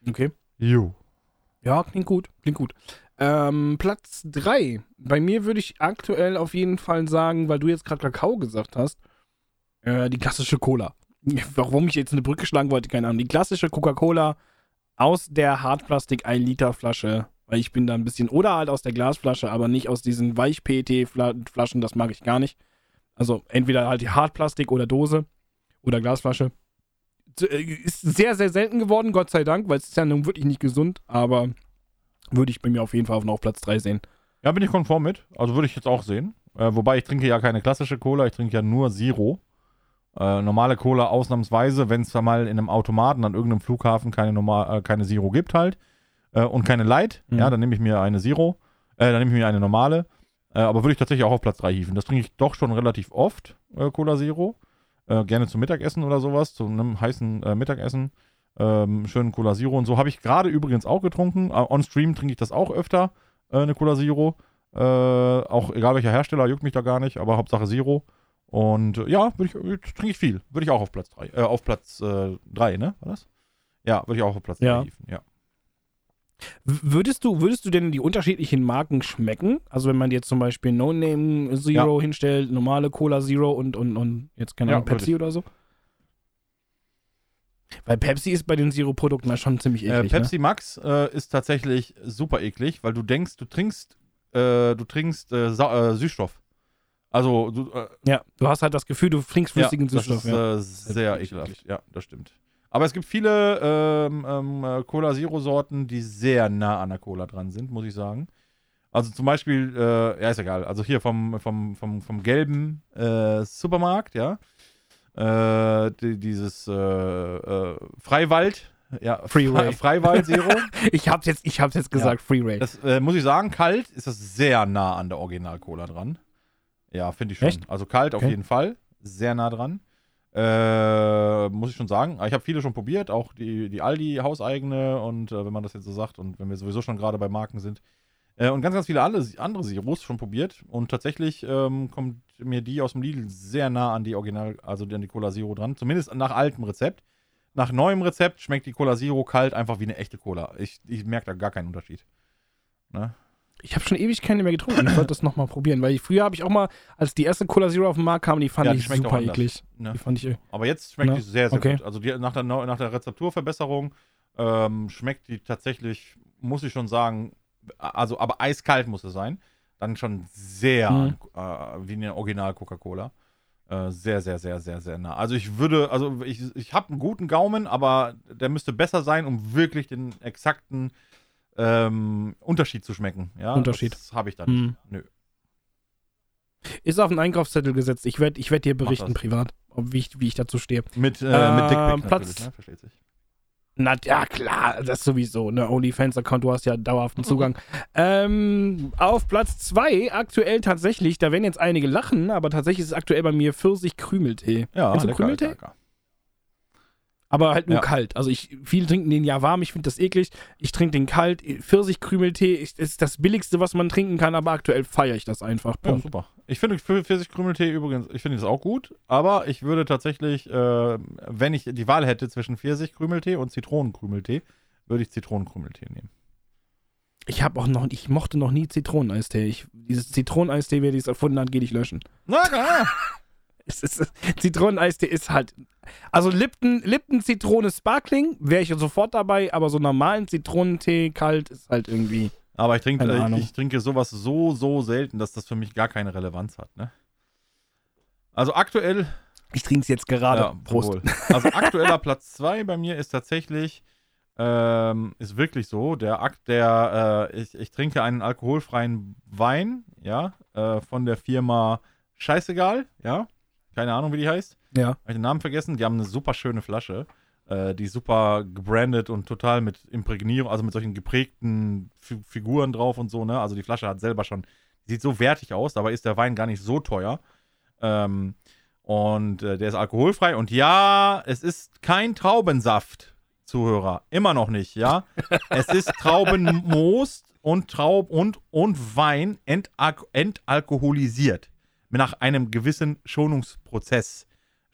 Okay. Jo. Ja, klingt gut. Klingt gut. Ähm, Platz 3. Bei mir würde ich aktuell auf jeden Fall sagen, weil du jetzt gerade Kakao gesagt hast, äh, die klassische Cola. (laughs) Warum ich jetzt eine Brücke schlagen wollte, keine Ahnung. Die klassische Coca-Cola aus der Hartplastik 1 Liter Flasche, weil ich bin da ein bisschen, oder halt aus der Glasflasche, aber nicht aus diesen Weich-PET-Flaschen, das mag ich gar nicht. Also entweder halt die Hartplastik oder Dose oder Glasflasche. Äh, Ist sehr, sehr selten geworden, Gott sei Dank, weil es ist ja nun wirklich nicht gesund, aber würde ich bei mir auf jeden Fall auf noch Platz 3 sehen. Ja, bin ich konform mit. Also würde ich jetzt auch sehen. Äh, wobei ich trinke ja keine klassische Cola, ich trinke ja nur Zero. Äh, normale Cola ausnahmsweise, wenn es da mal in einem Automaten an irgendeinem Flughafen keine, normal, äh, keine Zero gibt halt. Äh, und keine Light, Mhm. ja, dann nehme ich mir eine Zero. Äh, dann nehme ich mir eine normale. Äh, aber würde ich tatsächlich auch auf Platz 3 hieven. Das trinke ich doch schon relativ oft, äh, Cola Zero. Äh, gerne zum Mittagessen oder sowas, zu einem heißen Mittagessen. Ähm, schönen Cola Zero und so. Habe ich gerade übrigens auch getrunken. On Stream trinke ich das auch öfter, eine Cola Zero. Äh, auch egal welcher Hersteller, juckt mich da gar nicht, aber Hauptsache Zero. Und äh, ja, ich, äh, trinke ich viel. Würde ich auch auf Platz 3. Äh, auf Platz 3, ne? War das? Ja, würde ich auch auf Platz 3 Ja. hieven, ja. Würdest du, würdest du denn die unterschiedlichen Marken schmecken? Also wenn man jetzt zum Beispiel No Name Zero hinstellt, normale Cola Zero und, und, und jetzt keine Ja, Ahnung, Pepsi oder so? Weil Pepsi ist bei den Zero-Produkten ja schon ziemlich Äh, eklig. Pepsi Max äh, ist tatsächlich super eklig, weil du denkst, du trinkst, äh, du trinkst äh, äh, Süßstoff. Also, du, äh? Ja, du hast halt das Gefühl, du trinkst flüssigen das Süßstoff. ist ja. äh, sehr Das ist ekelhaft. Ja, das stimmt. Aber es gibt viele ähm, ähm, äh, Cola Zero Sorten, die sehr nah an der Cola dran sind, muss ich sagen. Also zum Beispiel, äh, ja, ist egal. Also hier vom, vom, vom, vom gelben äh, Supermarkt, ja. Äh, die, dieses äh, äh, Freiwald, ja, Freeway. Fre Freiwald Zero. (laughs) Ich hab's jetzt, ich hab's jetzt gesagt, Free Ray. Das äh, muss ich sagen, kalt ist das sehr nah an der Original-Cola dran. Ja, finde ich schon. Echt? Also kalt auf Okay. jeden Fall. Sehr nah dran. Äh, muss ich schon sagen. Ich habe viele schon probiert, auch die, die Aldi hauseigene und äh, wenn man das jetzt so sagt und wenn wir sowieso schon gerade bei Marken sind. Äh, und ganz, ganz viele alle, andere Sirups schon probiert und tatsächlich ähm, kommt mir die aus dem Lidl sehr nah an die Original, also an die Cola Zero dran. Zumindest nach altem Rezept. Nach neuem Rezept schmeckt die Cola Zero kalt einfach wie eine echte Cola. Ich, ich merke da gar keinen Unterschied. Ne? Ich habe schon ewig keine mehr getrunken. Ich wollte das nochmal probieren, weil ich, früher habe ich auch mal, als die erste Cola Zero auf den Markt kam, die fand Ja, die ich super eklig. Ne? Die fand ich, äh, Aber jetzt schmeckt Ja, die sehr, sehr okay. gut. Also die, nach, der, nach der Rezepturverbesserung ähm, schmeckt die tatsächlich, muss ich schon sagen, also aber eiskalt muss es sein. Dann schon sehr Mhm. äh, wie eine Original Coca-Cola. Äh, sehr, sehr, sehr, sehr, sehr nah. Also ich würde, also ich, ich habe einen guten Gaumen, aber der müsste besser sein, um wirklich den exakten ähm, Unterschied zu schmecken. Ja, Unterschied. Das habe ich da nicht. Mhm. Nö. ist auf den Einkaufszettel gesetzt. Ich werde ich werd dir berichten privat, ob, wie, ich, wie ich dazu stehe. Mit, äh, Äh, mit Dickpick Platz- natürlich, ne? Versteht sich. Na ja, klar, das sowieso. Ne? OnlyFans-Account, du hast ja dauerhaften Zugang. ähm, auf Platz 2 aktuell tatsächlich, da werden jetzt einige lachen, aber tatsächlich ist es aktuell bei mir Pfirsich-Krümeltee. Ja, Kennst du lecker, Krümeltee? lecker. Aber halt nur Ja. kalt. Also ich, viele trinken den ja warm, ich finde das eklig. Ich trinke den kalt. Pfirsich-Krümeltee ist, ist das billigste, was man trinken kann, aber aktuell feiere ich das einfach. Ja, super. Ich finde Pf- Pfirsichkrümeltee übrigens, ich finde das auch gut, aber ich würde tatsächlich, äh, wenn ich die Wahl hätte zwischen Pfirsichkrümeltee und Zitronenkrümeltee, würde ich Zitronenkrümeltee nehmen. Ich habe auch noch, ich mochte noch nie Zitroneneistee. Ich, dieses Zitroneneistee, wer dies erfunden hat, geht ich löschen. Na klar. (laughs) Es ist, Zitroneneistee ist halt. Also Lipton, Lipton Zitrone Sparkling wäre ich sofort dabei, aber so normalen Zitronentee kalt ist halt irgendwie. Aber ich trinke, Keine äh, ich trinke sowas so, so selten, dass das für mich gar keine Relevanz hat, ne? Also aktuell, Ich trinke es jetzt gerade. ja, Prost. wohl. Also aktueller (laughs) Platz 2 bei mir ist tatsächlich, ähm, ist wirklich so, der Akt der, äh, ich, ich trinke einen alkoholfreien Wein, ja, äh, von der Firma Scheißegal, ja, keine Ahnung, wie die heißt. Ja. Habe ich den Namen vergessen? Die haben eine super schöne Flasche. Äh, die ist super gebrandet und total mit Imprägnierung, also mit solchen geprägten Fi Figuren drauf und so, ne? Also die Flasche hat selber schon, sieht so wertig aus, dabei ist der Wein gar nicht so teuer. Ähm, und äh, der ist alkoholfrei. Und ja, es ist kein Traubensaft, Zuhörer. Immer noch nicht, ja. (laughs) es ist Traubenmoos und Traub und, und Wein entalk entalkoholisiert. Nach einem gewissen Schonungsprozess,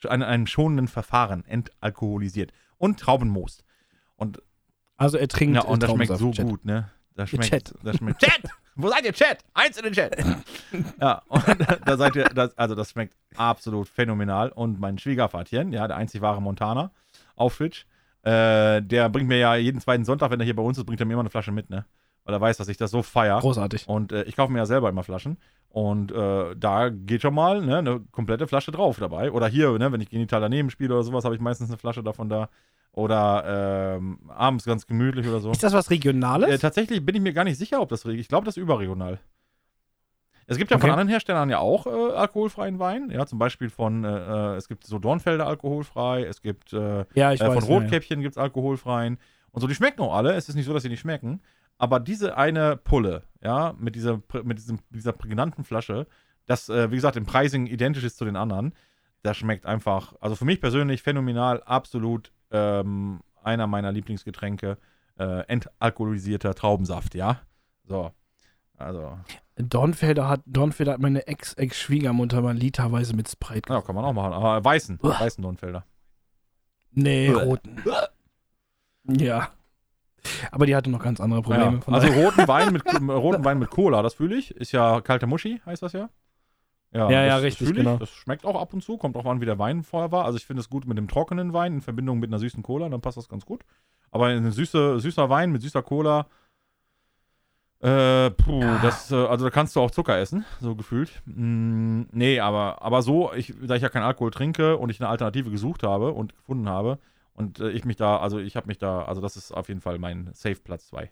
an einem schonenden Verfahren entalkoholisiert. Und Traubenmoos. Und, Also er trinkt. ja, und das schmeckt so Chat. gut, ne? Das schmeckt, Chat. Das (laughs) schmeckt. Chat! Wo seid ihr, Chat? Eins in den Chat. (laughs) ja, und da seid ihr, das, also das schmeckt absolut phänomenal. Und mein Schwiegervatchen, ja, der einzig wahre Montana auf Twitch, äh, der bringt mir ja jeden zweiten Sonntag, wenn er hier bei uns ist, bringt er mir immer eine Flasche mit, ne? Weil er weiß, dass ich das so feier. Großartig. Und äh, ich kaufe mir ja selber immer Flaschen. Und äh, da geht schon mal ne, eine komplette Flasche drauf dabei. Oder hier, ne, wenn ich genital daneben spiele oder sowas, habe ich meistens eine Flasche davon da. Oder ähm, abends ganz gemütlich oder so. Ist das was Regionales? Äh, tatsächlich bin ich mir gar nicht sicher, ob das. Ich glaube, das ist überregional. Es gibt ja von Okay. anderen Herstellern ja auch äh, alkoholfreien Wein. Ja, zum Beispiel von, äh, äh, es gibt so Dornfelder alkoholfrei, es gibt äh, ja, ich weiß. von ja, ja. Rotkäppchen gibt es alkoholfreien. Und so, die schmecken auch alle. Es ist nicht so, dass sie nicht schmecken. Aber diese eine Pulle, ja, mit dieser, mit diesem, dieser prägnanten Flasche, das, äh, wie gesagt, im Pricing identisch ist zu den anderen, das schmeckt einfach, also für mich persönlich phänomenal, absolut ähm, einer meiner Lieblingsgetränke. Äh, entalkoholisierter Traubensaft, ja. So. Also, Dornfelder hat, Dornfelder hat meine Ex-Ex-Schwiegermutter mal literweise mit Sprite. ja, kann man auch machen. Aber weißen, Uah. weißen Dornfelder. Nee, Uah. roten. Ja. Aber die hatte noch ganz andere Probleme. Ja, also roten (laughs) Wein, mit, roten Wein mit Cola, das fühle ich. Ist ja kalte Muschi, heißt das ja. Ja, ja, das, richtig, das genau. Das schmeckt auch ab und zu, kommt auch an, wie der Wein vorher war. Also ich finde es gut mit dem trockenen Wein in Verbindung mit einer süßen Cola, dann passt das ganz gut. Aber ein süße, süßer Wein mit süßer Cola, äh, puh, Ja. das, äh, also da kannst du auch Zucker essen, so gefühlt. Mm, nee, aber, aber so, ich, da ich ja keinen Alkohol trinke und ich eine Alternative gesucht habe und gefunden habe und äh, ich mich da, also ich habe mich da, also das ist auf jeden Fall mein Safe Platz 2.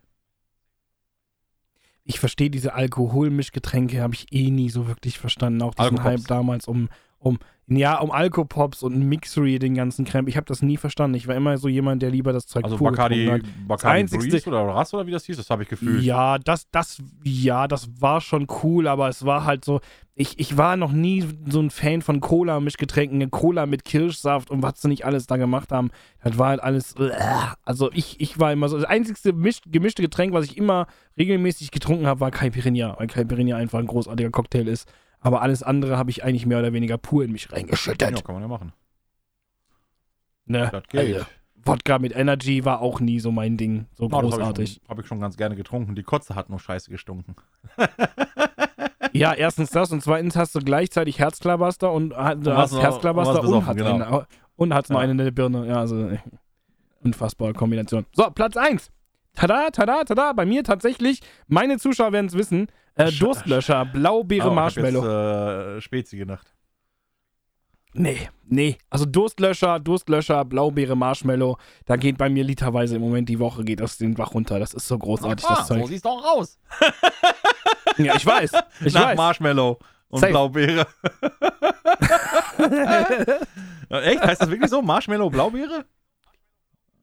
ich verstehe diese Alkoholmischgetränke, habe ich eh nie so wirklich verstanden. Auch diesen Alkopops. Hype damals um, um, ja, um Alkopops und Mixery, den ganzen Krempel. Ich habe das nie verstanden. Ich war immer so jemand, der lieber das Zeug Also pur Bacardi, hat. Bacardi einzigste- Breeze oder Ras oder wie das hieß, das habe ich gefühlt. Ja, das, das, ja, das war schon cool, aber es war halt so, ich, ich war noch nie so ein Fan von Cola-Mischgetränken, Cola mit Kirschsaft und was sie nicht alles da gemacht haben. Das war halt alles, also ich, ich war immer so, das einzigste misch, gemischte Getränk, was ich immer regelmäßig getrunken habe, war Caipirinha, weil Caipirinha einfach ein großartiger Cocktail ist. Aber alles andere habe ich eigentlich mehr oder weniger pur in mich Ja, reingeschüttet. kann man ja machen. Ne? Das geht. Also, Wodka mit Energy war auch nie so mein Ding, so Ja, das großartig. Habe ich, schon- hab ich schon ganz gerne getrunken. Die Kotze hat nur scheiße gestunken. (laughs) Ja, erstens das und zweitens hast du gleichzeitig Herzklabaster und, hat- Und hast noch- Herzklabaster und und, hat genau. eine, und noch Ja. eine in der Birne. Ja, also äh, unfassbare Kombination. So, Platz 1. Tada, tada, tada. Bei mir tatsächlich, meine Zuschauer werden es wissen, äh, Sch- Durstlöscher, Blaubeere, Oh, Marshmallow. Jetzt, äh, Spezi gedacht. Nee, nee. Also Durstlöscher, Durstlöscher, Blaubeere, Marshmallow. Da geht bei mir literweise im Moment die Woche geht das den Bach runter. Das ist so großartig, das Ah, so Zeug. siehst du auch aus. Ja, ich weiß. Ich Nach weiß. Marshmallow und Safe. Blaubeere. Ja, (laughs) Echt? Heißt das wirklich so? Marshmallow, Blaubeere?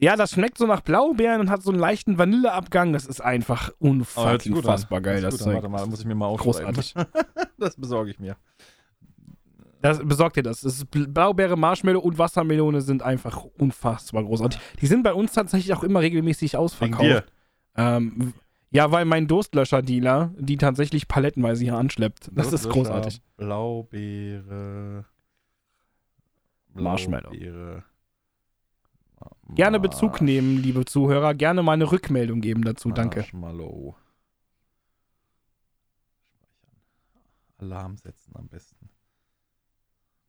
Ja, das schmeckt so nach Blaubeeren und hat so einen leichten Vanilleabgang. Das ist einfach Oh, hört sich unfucking gut an. fassbar geil, das. Zeug. Warte mal, muss ich mir mal aufschreiben. Großartig. (laughs) Das besorge ich mir. Das, besorgt dir das. das ist Bl- Blaubeere, Marshmallow und Wassermelone sind einfach unfassbar großartig. Die sind bei uns tatsächlich auch immer regelmäßig Wegen ausverkauft. dir. Ähm, ja, weil mein Durstlöscher-Dealer die tatsächlich palettenweise hier anschleppt. Das ist großartig. Blaubeere. Marshmallow. Blaubeere. Gerne Bezug nehmen, liebe Zuhörer. Gerne mal eine Rückmeldung geben dazu. Danke. Marshmallow. Alarm setzen am besten.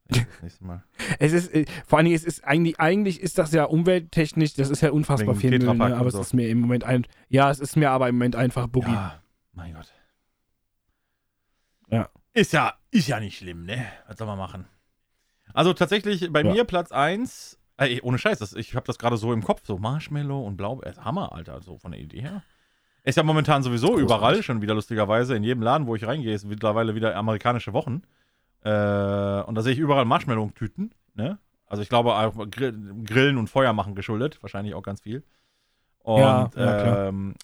Ich das nächste Mal. (laughs) Es ist, äh, vor allen Dingen, es ist eigentlich, eigentlich ist das ja umwelttechnisch, das ist ja unfassbar Wegen viel Müll, ne? aber es ist mir im Moment ein, ja, es ist mir aber im Moment einfach Boogie. Ja, mein Gott. Ja. Ist ja, ist ja nicht schlimm, ne? Was soll man machen? Also tatsächlich bei Ja. mir Platz 1, ey, ohne Scheiß, das, ich habe das gerade so im Kopf, so Marshmallow und Blau, äh, Hammer, Alter, so von der Idee her. Ist ja momentan sowieso Großartig. überall, schon wieder lustigerweise, in jedem Laden, wo ich reingehe, ist mittlerweile wieder amerikanische Wochen. Äh, und da sehe ich überall Marshmallow-Tüten, ne? Also ich glaube, auch Grill, Grillen und Feuer machen geschuldet, wahrscheinlich auch ganz viel. Und Ja, ähm,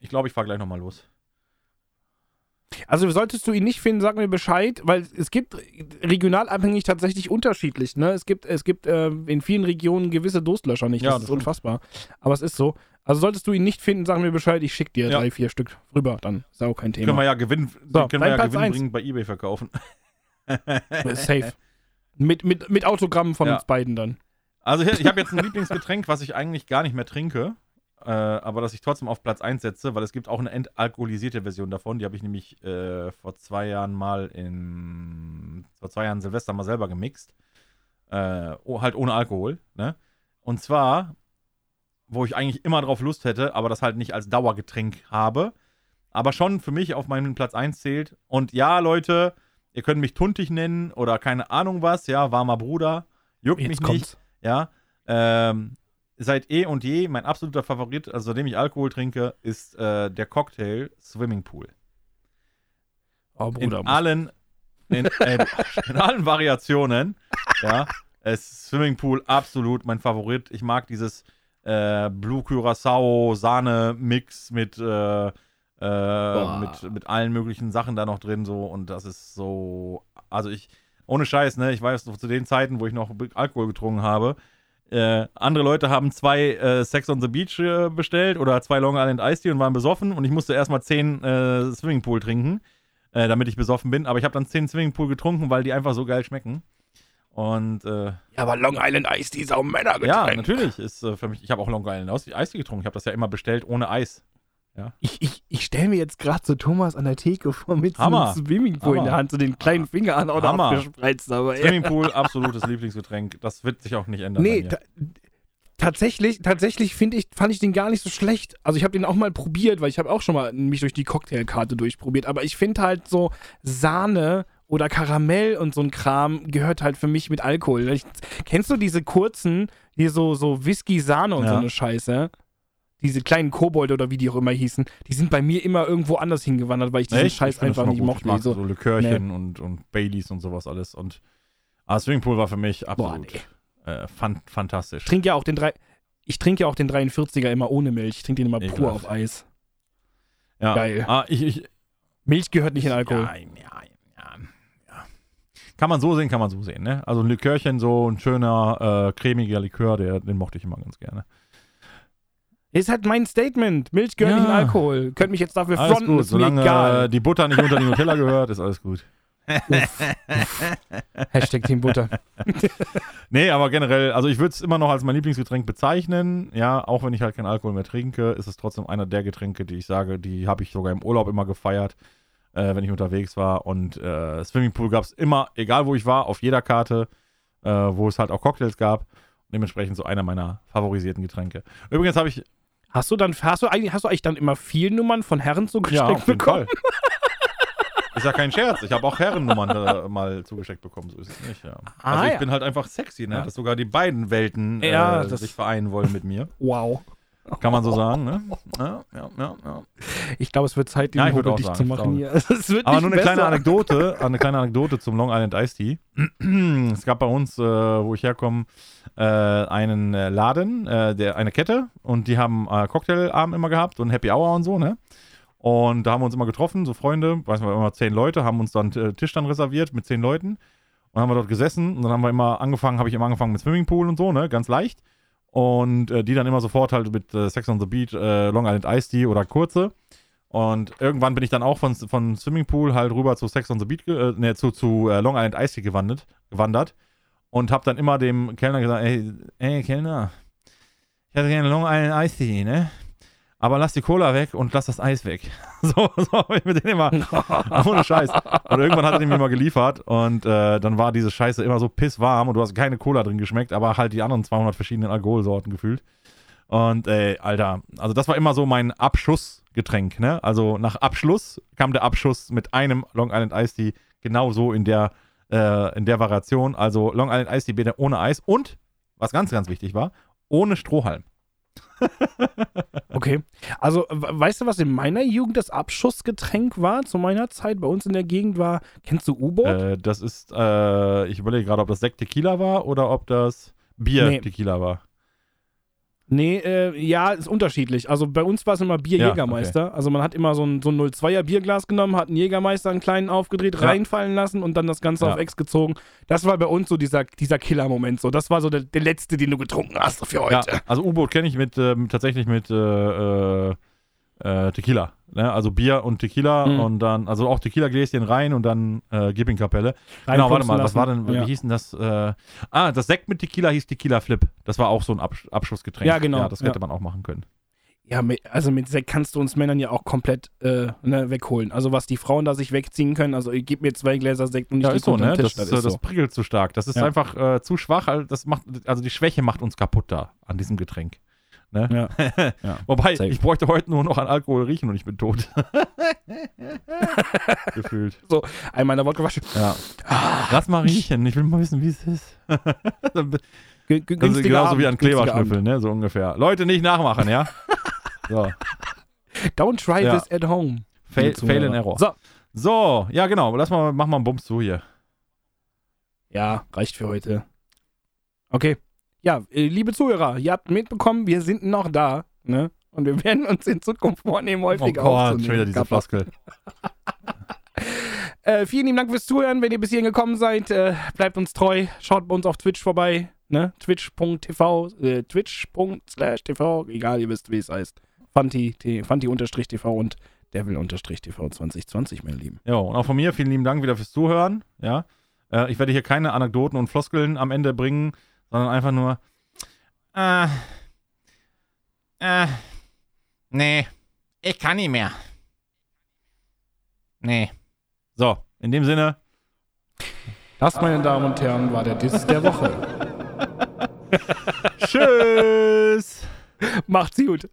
ich glaube, ich fahre gleich nochmal los. Also solltest du ihn nicht finden, sag mir Bescheid, weil es gibt regional abhängig tatsächlich unterschiedlich. Ne? Es gibt, es gibt äh, in vielen Regionen gewisse Durstlöscher nicht. Ja, das das ist unfassbar. Aber es ist so. Also solltest du ihn nicht finden, sag mir Bescheid, ich schicke dir Ja. drei, vier Stück rüber, dann ist auch kein Können wir Thema. ja Gewinn, So, können wir ja Platz Gewinn eins. bringen bei Ebay verkaufen. (laughs) Safe. Mit, mit, mit Autogrammen von Ja. uns beiden dann. Also ich, ich habe jetzt ein Lieblingsgetränk, was ich eigentlich gar nicht mehr trinke, äh, aber das ich trotzdem auf Platz 1 setze, weil es gibt auch eine entalkoholisierte Version davon. Die habe ich nämlich äh, vor zwei Jahren mal in vor zwei Jahren Silvester mal selber gemixt. Äh, oh, halt ohne Alkohol, ne? Und zwar, wo ich eigentlich immer drauf Lust hätte, aber das halt nicht als Dauergetränk habe, aber schon für mich auf meinen Platz 1 zählt. Und ja, Leute, ihr könnt mich tuntig nennen oder keine Ahnung was, ja, warmer Bruder, juckt mich Jetzt nicht. kommt's. Ja, ähm, seit eh und je mein absoluter Favorit, also seitdem ich Alkohol trinke, ist äh, der Cocktail Swimming Pool. Oh, Bruder. in allen, in, äh, (laughs) in allen Variationen. (laughs) Ja, es ist Swimming Pool absolut mein Favorit. Ich mag dieses äh, Blue Curacao Sahne Mix mit äh, äh, mit, mit allen möglichen Sachen da noch drin so und das ist so also ich ohne Scheiß ne ich weiß noch zu den Zeiten wo ich noch Alkohol getrunken habe äh, andere Leute haben zwei äh, Sex on the Beach äh, bestellt oder zwei Long Island Iced Tea und waren besoffen und ich musste erstmal zehn äh, Swimming Pool trinken äh, damit ich besoffen bin. Aber ich habe dann 10 Swimmingpool getrunken, weil die einfach so geil schmecken. Und äh, Ja, aber Long Island Ice, die ist auch Männergetränk. ja, natürlich ist für mich, ich habe auch Long Island Eis Eistee getrunken. Ich habe das ja immer bestellt ohne Eis. Ich, ich, ich stelle mir jetzt gerade so Thomas an der Theke vor mit Hammer. so einem Swimmingpool in der Hammer. Hand, so den kleinen Finger an oder Hammer. abgespreizt. Aber ey. Swimmingpool, absolutes Lieblingsgetränk. Das wird sich auch nicht ändern. Nee, ta tatsächlich, tatsächlich finde ich, fand ich den gar nicht so schlecht. Also ich habe den auch mal probiert, weil ich habe auch schon mal mich durch die Cocktailkarte durchprobiert. Aber ich finde halt so Sahne oder Karamell und so ein Kram gehört halt für mich mit Alkohol. Ich, kennst du diese kurzen, hier so, so Whisky-Sahne und so Ja. eine Scheiße? Diese kleinen Kobolde oder wie die auch immer hießen, die sind bei mir immer irgendwo anders hingewandert, weil ich diesen Echt? Scheiß Ich einfach nicht mochte. Ich mag so, so, Likörchen und, und Baileys und sowas alles. Und ah, Swimmingpool war für mich boah, absolut nee. äh, fan fantastisch. Ich trinke ja auch den drei. Ich trinke ja auch den 43er immer ohne Milch. Ich trinke den immer pur Ekelhaft. auf Eis. ja. geil. Ah, ich, ich, Milch gehört nicht in Alkohol. Ja, ja, ja, ja. Kann man so sehen, kann man so sehen, ne? Also ein Likörchen, so ein schöner, äh, cremiger Likör, der, den mochte ich immer ganz gerne. Ist halt mein Statement. Milch gehört Ja. nicht in Alkohol. Könnt mich jetzt dafür Alles fronten, gut, ist mir solange egal. äh, die Butter nicht unter die Nutella gehört, ist alles gut. Hashtag Team Butter. (laughs) Nee, aber generell, also ich würde es immer noch als mein Lieblingsgetränk bezeichnen. Ja, auch wenn ich halt keinen Alkohol mehr trinke, ist es trotzdem einer der Getränke, die ich sage, die habe ich sogar im Urlaub immer gefeiert, äh, wenn ich unterwegs war. Und äh, Swimmingpool gab es immer, egal wo ich war, auf jeder Karte, äh, wo es halt auch Cocktails gab. Dementsprechend so einer meiner favorisierten Getränke. Übrigens habe ich, Hast du dann, hast du eigentlich, hast du eigentlich dann immer viel Nummern von Herren ja, zugesteckt auf jeden bekommen? Fall. (laughs) Ist ja kein Scherz. Ich habe auch Herrennummern äh, mal zugesteckt bekommen, so ist es nicht. Ja. Ah, also ich ja. bin halt einfach sexy, ne? Ja. dass sogar die beiden Welten äh, Ja, das- sich vereinen wollen mit mir. Wow. Kann man so sagen, ne? Ja, ja, ja, ja. Ich glaube, es wird Zeit, den Ja, ja, ich würd Hobel auch dicht sagen, zu machen hier. (laughs) Es wird Aber nur eine kleine besser. Anekdote, eine kleine Anekdote zum Long Island Iced Tea. (clears throat) es gab bei uns, äh, wo ich herkomme, äh, einen äh, Laden, äh, der, eine Kette und die haben äh, Cocktailabend immer gehabt und Happy Hour und so, ne? Und da haben wir uns immer getroffen, so Freunde, weiß man, immer zehn Leute, haben uns dann äh, Tisch dann reserviert mit zehn Leuten und haben wir dort gesessen und dann haben wir immer angefangen, habe ich immer angefangen mit Swimmingpool und so, ne? Ganz leicht. Und äh, die dann immer sofort halt mit äh, Sex on the Beach, äh, Long Island Iced Tea oder kurze. Und irgendwann bin ich dann auch von, von Swimmingpool halt rüber zu Sex on the Beach, äh, ne, zu, zu äh, Long Island Iced Tea gewandert, gewandert und habe dann immer dem Kellner gesagt, ey, ey Kellner, ich hätte gerne Long Island Iced Tea, ne? Aber lass die Cola weg und lass das Eis weg. (laughs) so, so habe ich mit denen immer, (laughs) ohne Scheiß. Und irgendwann hat er den mir mal geliefert und äh, dann war diese Scheiße immer so pisswarm und du hast keine Cola drin geschmeckt, aber halt die anderen 200 verschiedenen Alkoholsorten gefühlt. Und ey, Alter, also das war immer so mein Abschussgetränk, ne? Also nach Abschluss kam der Abschuss mit einem Long Island Iced Tea genau so in der, äh, in der Variation. Also Long Island Iced Tea bitte ohne Eis und, was ganz, ganz wichtig war, ohne Strohhalm. (laughs) Okay. Also, we- weißt du, was in meiner Jugend das Abschussgetränk war zu meiner Zeit? Bei uns in der Gegend war, kennst du U-Boot? Äh, das ist, äh, ich überlege gerade, ob das Sekt Tequila war oder ob das Bier Nee. Tequila war. Nee, äh, ja, ist unterschiedlich. Also bei uns war es immer Bier Ja, Jägermeister. Also man hat immer so ein, so ein 02er Bierglas genommen, hat einen Jägermeister einen kleinen aufgedreht, Ja. reinfallen lassen und dann das Ganze Ja. auf Ex gezogen. Das war bei uns so dieser, dieser Killer-Moment. So. Das war so der, der letzte, den du getrunken hast für heute. Also U-Boot kenne ich mit, ähm, tatsächlich mit äh, äh, äh, Tequila. Ne? Also Bier und Tequila Mhm. und dann, also auch Tequila-Gläschen rein und dann äh, Gipping-Kapelle. Genau, warte mal, was lassen. war denn, wie Ja. hieß denn das? Äh, ah, das Sekt mit Tequila hieß Tequila Flip. Das war auch so ein Absch Abschussgetränk. Ja, genau, Ja, das hätte ja. man auch machen können. Ja, mit, also mit Sekt kannst du uns Männern ja auch komplett äh, ne, wegholen. Also was die Frauen da sich wegziehen können, also ich gib mir zwei Gläser Sekt und ich Ja, ist so, ne? Tisch, Das, das, äh, ist das so. prickelt zu stark. Das ist einfach äh, zu schwach. Also, das macht, also die Schwäche macht uns kaputt da an diesem Getränk. Ne? Ja. (laughs) Ja. Wobei, Safe. ich bräuchte heute nur noch an Alkohol riechen und ich bin tot. (laughs) Gefühlt. Einmal in der Wodka waschen. Ja. Lass mal riechen. Ich will mal wissen, wie es ist. (laughs) das G- ist genauso Abend, wie an Kleberschnüffeln, ne? So ungefähr. Leute, nicht nachmachen, ja? So. Don't try Ja. this at home. Fail, fail Zuhörer. Error. So. So, ja, genau. Lass mal, mach mal einen Bums zu hier. Ja, reicht für heute. Okay. Ja, äh, liebe Zuhörer, ihr habt mitbekommen, wir sind noch da, ne? Und wir werden uns in Zukunft vornehmen, Oh häufiger Gott, aufzunehmen. schon wieder diese. Floskel. (laughs) Äh, vielen lieben Dank fürs Zuhören. Wenn ihr bis hierhin gekommen seid, äh, bleibt uns treu. Schaut bei uns auf Twitch vorbei. Ne? Twitch.tv, äh, Twitch.tv, egal, ihr wisst, wie es heißt. Fanti, Fanti-TV und Devil-TV 2020, meine Lieben. Ja, und auch von mir vielen lieben Dank wieder fürs Zuhören. Ja. Äh, ich werde hier keine Anekdoten und Floskeln am Ende bringen, sondern einfach nur. Äh. Äh. Nee. Ich kann nicht mehr. Nee. So, in dem Sinne. Das, meine Damen und Herren, war der Diss der Woche. (laughs) Tschüss. Macht's gut.